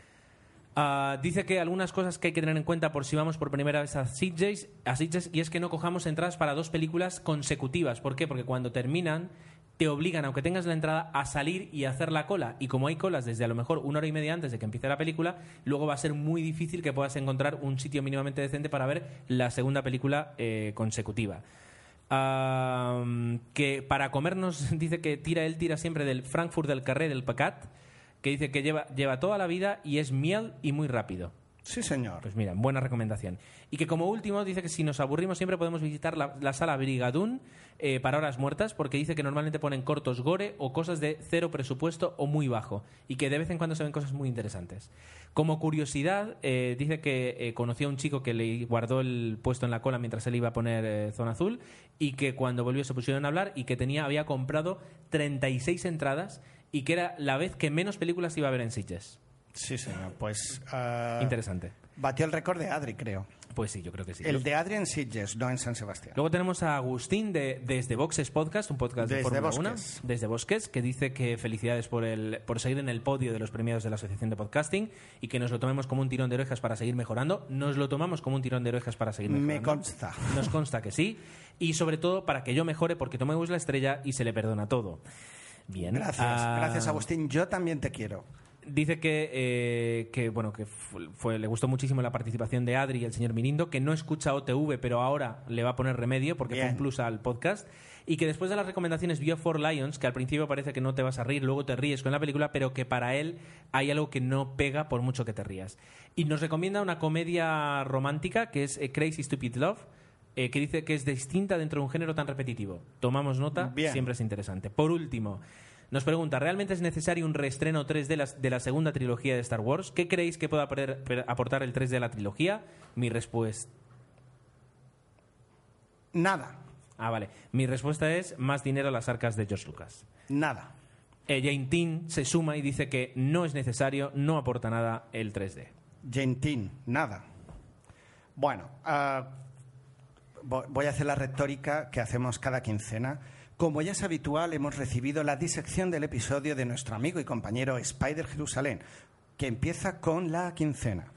Ah, dice que algunas cosas que hay que tener en cuenta por si vamos por primera vez a Sitges, y es que no cojamos entradas para dos películas consecutivas. ¿Por qué? Porque cuando terminan te obligan, aunque tengas la entrada, a salir y hacer la cola. Y como hay colas desde a lo mejor una hora y media antes de que empiece la película, luego va a ser muy difícil que puedas encontrar un sitio mínimamente decente para ver la segunda película eh, consecutiva. Ah, que para comernos dice que tira él tira siempre del Frankfurt del Carré del Pacat que dice que lleva, lleva toda la vida y es miel y muy rápido. Sí, señor. Pues mira, buena recomendación. Y que como último dice que si nos aburrimos siempre podemos visitar la, la sala Brigadún eh, para horas muertas porque dice que normalmente ponen cortos gore o cosas de cero presupuesto o muy bajo y que de vez en cuando se ven cosas muy interesantes. Como curiosidad, eh, dice que eh, conoció a un chico que le guardó el puesto en la cola mientras él iba a poner eh, Zona Azul y que cuando volvió se pusieron a hablar y que tenía había comprado 36 entradas y que era la vez que menos películas iba a ver en Sitges. Sí, señor. Pues. ah, Interesante. Batió el récord de Adri, creo. Pues sí, yo creo que sí. El de Adri en Sitges, no en San Sebastián. Luego tenemos a Agustín de Desde Boxes Podcast, un podcast de Desde Fórmula Bosques. 1, desde Bosques, que dice que felicidades por, el, por seguir en el podio de los premiados de la Asociación de Podcasting y que nos lo tomemos como un tirón de orejas para seguir mejorando. Nos lo tomamos como un tirón de orejas para seguir mejorando. Me consta. Nos consta que sí. Y sobre todo para que yo mejore porque tomemos la estrella y se le perdona todo. Bien. Gracias, Ah, gracias Agustín. Yo también te quiero. Dice que, eh, que bueno que fue, le gustó muchísimo la participación de Adri y el señor Mirindo, que no escucha OTV, pero ahora le va a poner remedio porque fue Bien. un plus al podcast. Y que después de las recomendaciones vio Four Lions, que al principio parece que no te vas a reír, luego te ríes con la película, pero que para él hay algo que no pega por mucho que te rías. Y nos recomienda una comedia romántica que es eh, Crazy Stupid Love, eh, que dice que es distinta dentro de un género tan repetitivo. Tomamos nota, Bien. siempre es interesante. Por último, nos pregunta, ¿realmente es necesario un reestreno 3 de la, de la segunda trilogía de Star Wars? ¿Qué creéis que pueda aportar el 3 de la trilogía? Mi respuesta... Nada, Ah, vale. Mi respuesta es más dinero a las arcas de George Lucas. nada. Eh, Jane Tin se suma y dice que no es necesario, no aporta nada el 3D. Gentín, nada. Bueno, vo- voy a hacer la retórica que hacemos cada quincena. Como ya es habitual, hemos recibido la disección del episodio de nuestro amigo y compañero Spider Jerusalén, que empieza con la quincena.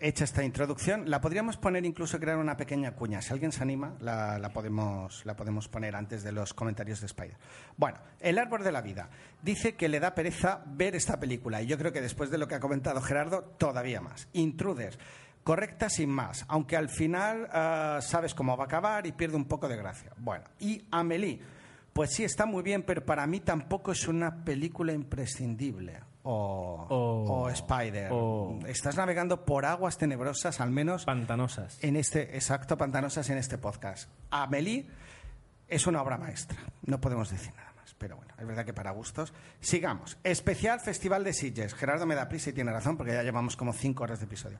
Hecha esta introducción, la podríamos poner incluso crear una pequeña cuña. Si alguien se anima, la, la podemos, la podemos poner antes de los comentarios de Spider. Bueno, El Árbol de la Vida. Dice que le da pereza ver esta película y yo creo que después de lo que ha comentado Gerardo, todavía más. Intruders. Correcta sin más, aunque al final ah, sabes cómo va a acabar y pierde un poco de gracia. Bueno, y Amelie. Pues sí, está muy bien, pero para mí tampoco es una película imprescindible. O, O- o Spider. o- Estás navegando por aguas tenebrosas, al menos Pantanosas. en este, exacto, pantanosas en este podcast. Amelie es una obra maestra, no podemos decir nada más, pero bueno, es verdad que para gustos. Sigamos. Especial Festival de Sitges. Gerardo me da prisa y tiene razón porque ya llevamos como cinco horas de episodio.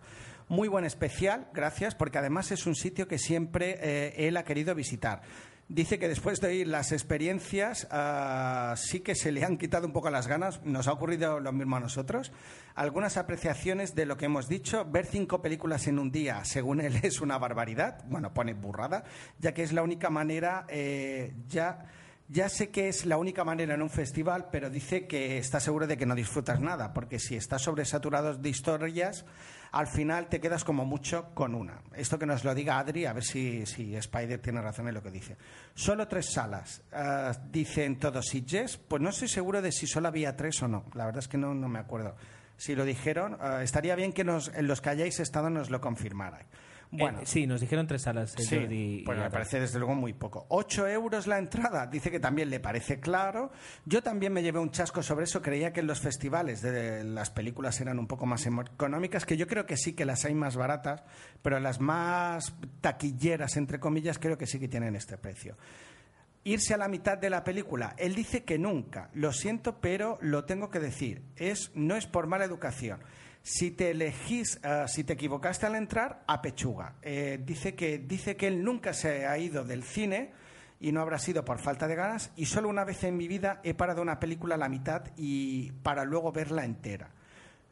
Muy buen especial, gracias, porque además es un sitio que siempre eh, él ha querido visitar. Dice que después de oír las experiencias ah, sí que se le han quitado un poco las ganas. Nos ha ocurrido lo mismo a nosotros. Algunas apreciaciones de lo que hemos dicho. Ver cinco películas en un día, según él, es una barbaridad. Bueno, pone burrada, ya que es la única manera eh, ya... Ya sé que es la única manera en un festival, pero dice que está seguro de que no disfrutas nada, porque si estás sobresaturado de historias, al final te quedas como mucho con una. Esto que nos lo diga Adri, a ver si, si Spider tiene razón en lo que dice. Solo tres salas, ah, dicen todos Sitges. Pues no estoy seguro de si solo había tres o no. La verdad es que no, no me acuerdo. Si lo dijeron, ah, estaría bien que nos, en los que hayáis estado nos lo confirmarais. Bueno, Eh, sí, nos dijeron tres salas. eh, Sí, Jordi pues me parece desde luego muy poco. 8 euros la entrada, dice que también le parece claro. Yo también me llevé un chasco sobre eso, creía que en los festivales de las películas eran un poco más económicas, que yo creo que sí que las hay más baratas, pero las más taquilleras, entre comillas, creo que sí que tienen este precio. Irse a la mitad de la película, él dice que nunca. Lo siento, pero lo tengo que decir. Es, no es por mala educación. Si te elegís, ah, si te equivocaste al entrar, a pechuga. Eh, dice, que, dice que él nunca se ha ido del cine y no habrá sido por falta de ganas y solo una vez en mi vida he parado una película a la mitad y para luego verla entera.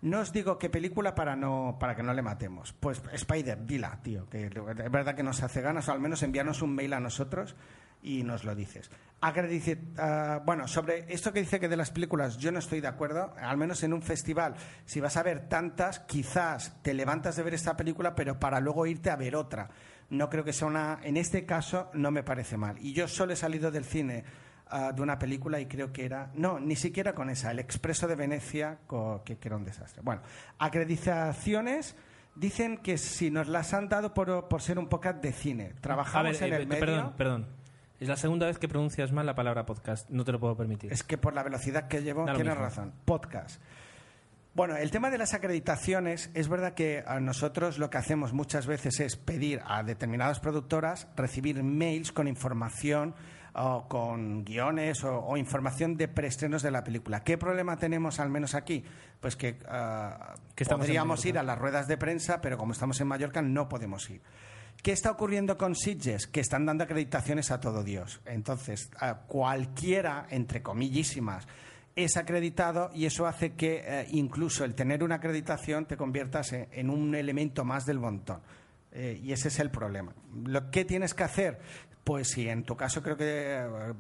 No os digo qué película para, no, para que no le matemos. Pues Spider, dila, tío, que es verdad que nos hace ganas, o al menos envíanos un mail a nosotros y nos lo dices. Acredici- ah, bueno, sobre esto que dice que de las películas yo no estoy de acuerdo, al menos en un festival, si vas a ver tantas, quizás te levantas de ver esta película, pero para luego irte a ver otra. No creo que sea una, en este caso no me parece mal. Y yo solo he salido del cine ah, de una película y creo que era, no, ni siquiera con esa, El Expreso de Venecia, que, que era un desastre. Bueno, acreditaciones. Dicen que si nos las han dado por, por ser un podcast de cine, trabajamos ver, en eh, el medio. Perdón, perdón. Es la segunda vez que pronuncias mal la palabra podcast. No te lo puedo permitir. Es que por la velocidad que llevo, tienes mismo. razón. Podcast. Bueno, el tema de las acreditaciones, es verdad que a nosotros lo que hacemos muchas veces es pedir a determinadas productoras recibir mails con información o con guiones o, o información de preestrenos de la película. ¿Qué problema tenemos al menos aquí? Pues que, ah, Que podríamos ir a las ruedas de prensa, pero como estamos en Mallorca no podemos ir. ¿Qué está ocurriendo con Sitges? Que están dando acreditaciones a todo Dios. Entonces, cualquiera, entre comillísimas, es acreditado y eso hace que eh, incluso el tener una acreditación te conviertas en, un elemento más del montón. Eh, y ese es el problema. Lo que tienes que hacer, pues si en tu caso creo que eh,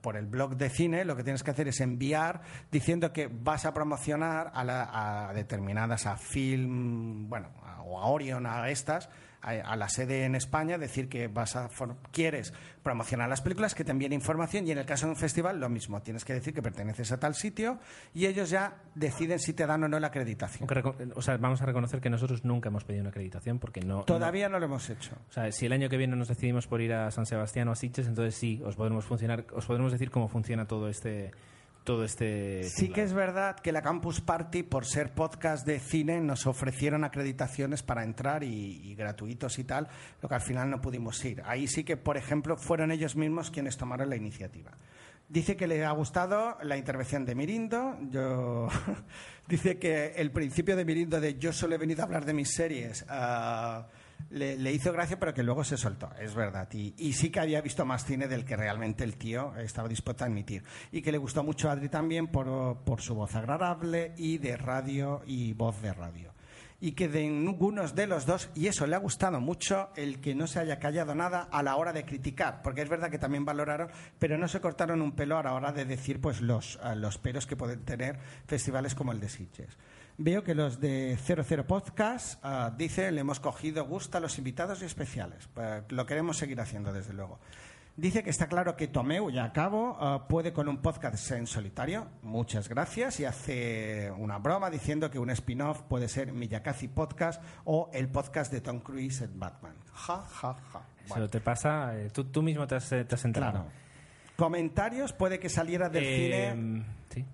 por el blog de cine lo que tienes que hacer es enviar diciendo que vas a promocionar a, la- a determinadas, a Film, bueno, o a Orion, a estas, a, a la sede en España, decir que vas a quieres promocionar las películas, que te envíen información y en el caso de un festival lo mismo, tienes que decir que perteneces a tal sitio y ellos ya deciden si te dan o no la acreditación. O sea, vamos a reconocer que nosotros nunca hemos pedido una acreditación porque no. Todavía no lo hemos hecho. no- o sea, si el año que viene nos decidimos por ir a San Sebastián o a Sitges, entonces sí, os podremos funcionar, os podremos decir cómo funciona todo este, todo este. Sí que es verdad que la Campus Party, por ser podcast de cine, nos ofrecieron acreditaciones para entrar y, y gratuitos y tal, lo que al final no pudimos ir. Ahí sí que, por ejemplo, fueron ellos mismos quienes tomaron la iniciativa. Dice que le ha gustado la intervención de Mirindo. Yo dice que el principio de Mirindo de yo solo he venido a hablar de mis series ah, le, hizo gracia, pero que luego se soltó, es verdad. Y, sí que había visto más cine del que realmente el tío estaba dispuesto a admitir. Y que le gustó mucho a Adri también por, por su voz agradable y de radio y voz de radio. Y que de ningunos de los dos, y eso le ha gustado mucho, el que no se haya callado nada a la hora de criticar, porque es verdad que también valoraron, pero no se cortaron un pelo a la hora de decir pues los, los peros que pueden tener festivales como el de Sitges. Veo que los de 00 Podcast ah, dice le hemos cogido gusto a los invitados y especiales. Pues, lo queremos seguir haciendo, desde luego. Dice que está claro que Tomeu, ya acabo, ah, puede con un podcast en solitario. Muchas gracias. Y hace una broma diciendo que un spin-off puede ser Miyakazi Podcast o el podcast de Tom Cruise en Batman. Ja, ja, ja. Eso te pasa, eh, tú, tú mismo te has, eh, te has enterado. Claro. Comentarios, puede que saliera del Eh, cine sí.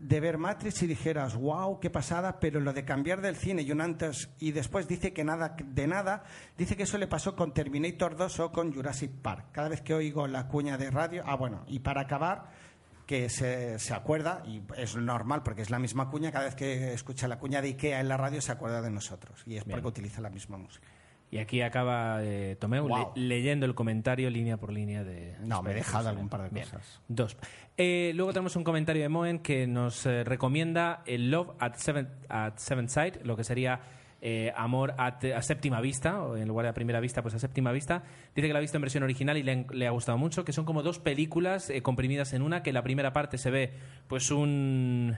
De ver Matrix y dijeras, wow, qué pasada, pero lo de cambiar del cine y un antes y después dice que nada de nada, dice que eso le pasó con Terminator 2 o con Jurassic Park. Cada vez que oigo la cuña de radio, ah, bueno, y para acabar, que se, se acuerda, y es normal porque es la misma cuña, cada vez que escucha la cuña de Ikea en la radio se acuerda de nosotros, y es Bien. porque utiliza la misma música. Y aquí acaba eh, Tomeu le- leyendo el comentario línea por línea de... No, me he dejado algún par de Bien. cosas. Dos. Eh, luego tenemos un comentario de Moen que nos eh, recomienda el Love at Seventh, at Seventh Sight, lo que sería eh, Amor at- a séptima vista, o en lugar de a primera vista, pues a séptima vista. Dice que la ha visto en versión original y le, ha gustado mucho, que son como dos películas comprimidas en una, que la primera parte se ve pues un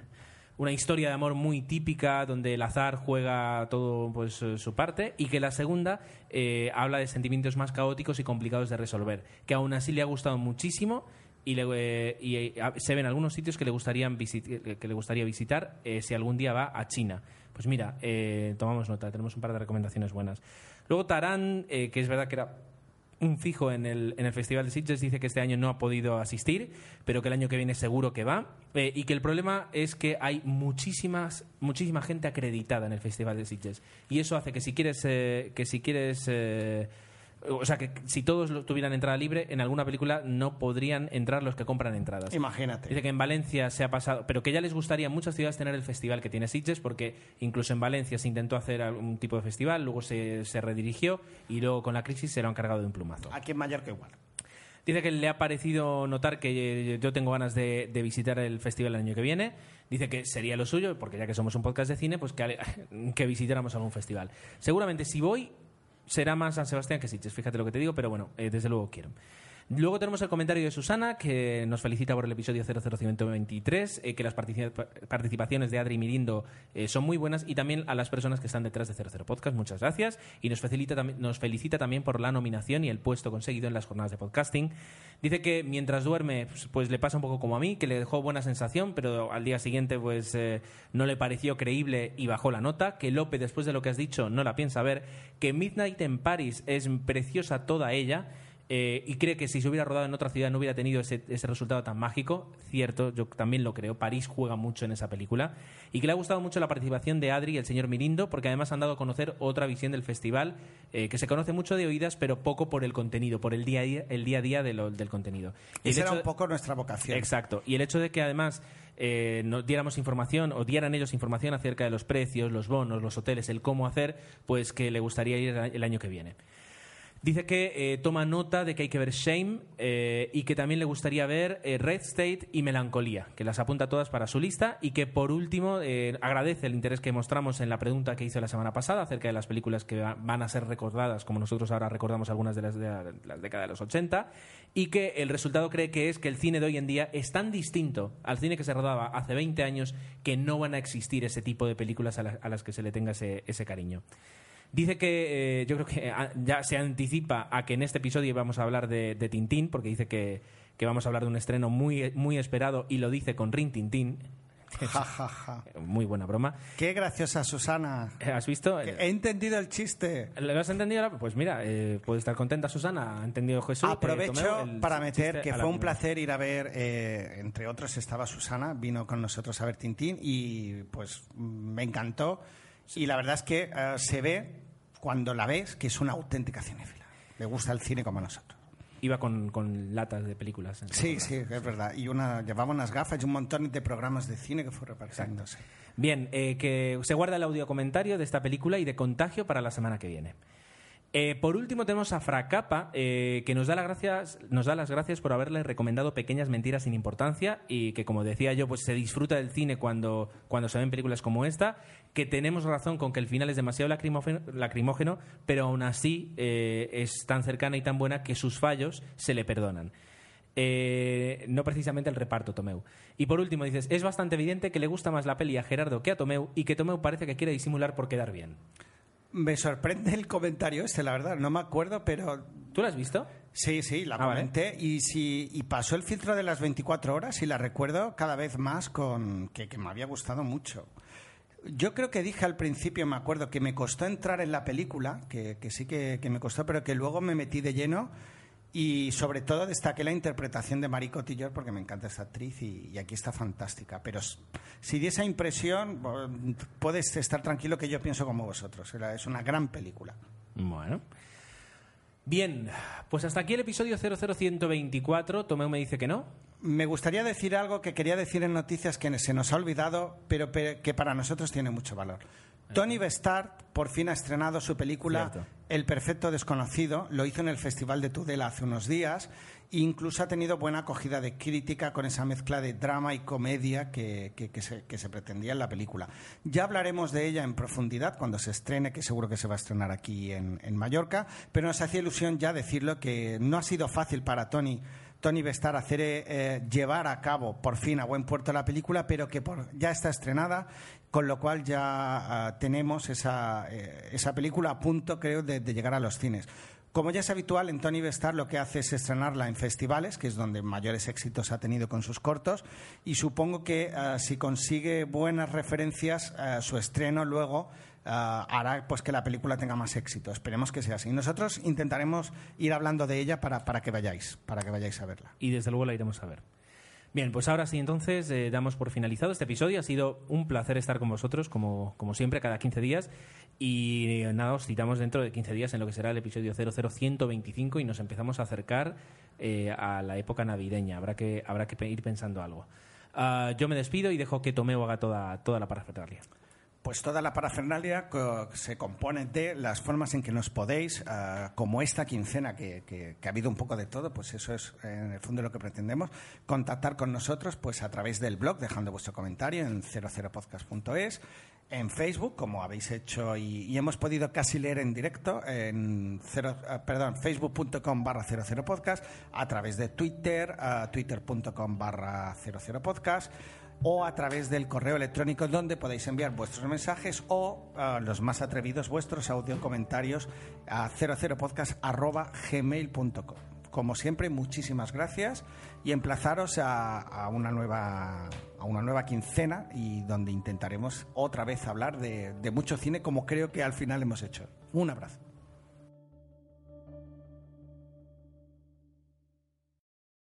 una historia de amor muy típica donde el azar juega todo pues eh, su parte y que la segunda eh, habla de sentimientos más caóticos y complicados de resolver que aún así le ha gustado muchísimo y, eh, se ven algunos sitios que le gustarían visit- que le gustaría visitar si algún día va a China. Pues mira tomamos nota tenemos un par de recomendaciones buenas. Luego Tarán que es verdad que era un fijo en el, en el Festival de Sitges dice que este año no ha podido asistir, pero que el año que viene seguro que va. eh, y que el problema es que hay muchísimas, muchísima gente acreditada en el Festival de Sitges. Y eso hace que si quieres, eh, que si quieres eh, o sea, que si todos tuvieran entrada libre, en alguna película no podrían entrar los que compran entradas. Imagínate. Dice que en Valencia se ha pasado, pero que ya les gustaría a muchas ciudades tener el festival que tiene Sitges, porque incluso en Valencia se intentó hacer algún tipo de festival, luego se, se redirigió y luego con la crisis se lo han cargado de un plumazo. Aquí en Mallorca igual. Dice que le ha parecido notar que yo tengo ganas de, de visitar el festival el año que viene. Dice que sería lo suyo, porque ya que somos un podcast de cine, pues que, que visitáramos algún festival. Seguramente si voy, será más San Sebastián que Sitges, fíjate lo que te digo, pero bueno, eh, desde luego quiero. Luego tenemos el comentario de Susana, que nos felicita por el episodio 00123, eh, que las participa- participaciones de Adri y Mirindo eh, son muy buenas, y también a las personas que están detrás de 00 Podcast, muchas gracias. Y nos felicita, nos felicita también por la nominación y el puesto conseguido en las jornadas de podcasting. Dice que mientras duerme, pues, pues le pasa un poco como a mí, que le dejó buena sensación, pero al día siguiente pues eh, no le pareció creíble y bajó la nota. Que Lope, después de lo que has dicho, no la piensa ver. Que Midnight en Paris es preciosa toda ella. Eh, y cree que si se hubiera rodado en otra ciudad no hubiera tenido ese, ese resultado tan mágico. Cierto, yo también lo creo. París juega mucho en esa película. Y que le ha gustado mucho la participación de Adri y el señor Mirindo, porque además han dado a conocer otra visión del festival eh, que se conoce mucho de oídas, pero poco por el contenido, por el día a día, el día, a día de lo- del contenido. Y Esa era un poco nuestra vocación. Exacto. Y el hecho de que además eh, nos diéramos información o dieran ellos información acerca de los precios, los bonos, los hoteles, el cómo hacer, pues que le gustaría ir el año que viene. Dice que eh, toma nota de que hay que ver Shame eh, y que también le gustaría ver eh, Red State y Melancolía, que las apunta todas para su lista y que por último agradece el interés que mostramos en la pregunta que hizo la semana pasada acerca de las películas que va- van a ser recordadas, como nosotros ahora recordamos algunas de las de la- las décadas de los 80, y que el resultado cree que es que el cine de hoy en día es tan distinto al cine que se rodaba hace 20 años que no van a existir ese tipo de películas a, a las que se le tenga ese- ese cariño. Dice que eh, yo creo que ah, ya se anticipa a que en este episodio vamos a hablar de, de Tintín, porque dice que, que vamos a hablar de un estreno muy, muy esperado y lo dice con Rin Tintín. Ja, ja, ja. Muy buena broma. Qué graciosa, Susana. ¿Has visto? He entendido el chiste. ¿Lo has entendido? Pues mira, eh, puede estar contenta Susana. Ha entendido Jesús. eh, Aprovecho el para meter que fue un placer ir a ver, eh, entre otros estaba Susana, vino con nosotros a ver Tintín y pues me encantó. Y la verdad es que eh, se ve, cuando la ves, que es una auténtica cinéfila. Le gusta el cine como a nosotros. Iba con, con latas de películas. Sí, sí, es verdad. Y una, llevaba unas gafas y un montón de programas de cine que fue repartiéndose. Bien, eh, que se guarda el audio comentario de esta película y de contagio para la semana que viene. Eh, por último tenemos a Fracapa, eh, que nos da, las gracias, nos da las gracias por haberle recomendado Pequeñas Mentiras sin Importancia y que, como decía yo, pues se disfruta del cine cuando, cuando se ven películas como esta, que tenemos razón con que el final es demasiado lacrimógeno, pero aún así eh, es tan cercana y tan buena que sus fallos se le perdonan. Eh, no precisamente el reparto, Tomeu. Y por último dices, es bastante evidente que le gusta más la peli a Gerardo que a Tomeu y que Tomeu parece que quiere disimular por quedar bien. Me sorprende el comentario este, la verdad. No me acuerdo, pero ¿Tú lo has visto? Sí, sí, la Ah, vale. comenté y si y pasó el filtro de las 24 horas y la recuerdo cada vez más con que, que me había gustado mucho. Yo creo que dije al principio, me acuerdo, que me costó entrar en la película, que, que sí que, que me costó, pero que luego me metí de lleno y sobre todo destaqué la interpretación de Marie Cotillard porque me encanta esta actriz y, y aquí está fantástica. Pero si di esa impresión, puedes estar tranquilo que yo pienso como vosotros. Es una gran película. Bueno. Bien, pues hasta aquí el episodio 00124. Tomeu me dice que no. Me gustaría decir algo que quería decir en noticias que se nos ha olvidado, pero pe- que para nosotros tiene mucho valor. Tony Bestard por fin ha estrenado su película Cierto. El perfecto desconocido. Lo hizo en el Festival de Tudela hace unos días. E incluso ha tenido buena acogida de crítica con esa mezcla de drama y comedia que, que- que se, que se pretendía en la película. Ya hablaremos de ella en profundidad cuando se estrene, que seguro que se va a estrenar aquí en, en Mallorca. Pero nos hacía ilusión ya decirlo que no ha sido fácil para Tony Tony Bestar hacer eh, llevar a cabo por fin a buen puerto la película, pero que por- ya está estrenada, con lo cual ya ah, tenemos esa, eh, esa película a punto, creo, de, llegar a los cines. Como ya es habitual, en Tony Bestar lo que hace es estrenarla en festivales, que es donde mayores éxitos ha tenido con sus cortos, y supongo que ah, si consigue buenas referencias, ah, su estreno luego ah, hará pues que la película tenga más éxito. Esperemos que sea así. Nosotros intentaremos ir hablando de ella para, para que vayáis, para que vayáis a verla. Y desde luego la iremos a ver. Bien, pues ahora sí, entonces eh, damos por finalizado este episodio. Ha sido un placer estar con vosotros, como, como siempre, cada 15 días. Y eh, nada, os citamos dentro de 15 días en lo que será el episodio 00125 y nos empezamos a acercar eh, a la época navideña. Habrá que, habrá que ir pensando algo. Ah, yo me despido y dejo que Tomeo haga toda, toda la parafernalia. Pues toda la parafernalia se compone de las formas en que nos podéis, ah, como esta quincena que, ha habido un poco de todo, pues eso es en el fondo lo que pretendemos, contactar con nosotros pues a través del blog, dejando vuestro comentario en 00podcast.es, en Facebook, como habéis hecho y, y hemos podido casi leer en directo, en cero, ah, perdón, facebook.com barra 00podcast, a través de Twitter, ah, twitter.com barra 00podcast, o a través del correo electrónico donde podéis enviar vuestros mensajes o ah, los más atrevidos vuestros audio comentarios a 00podcast@gmail.com. Como siempre, muchísimas gracias y emplazaros a, una nueva a una nueva quincena y donde intentaremos otra vez hablar de mucho cine como creo que al final hemos hecho. Un abrazo.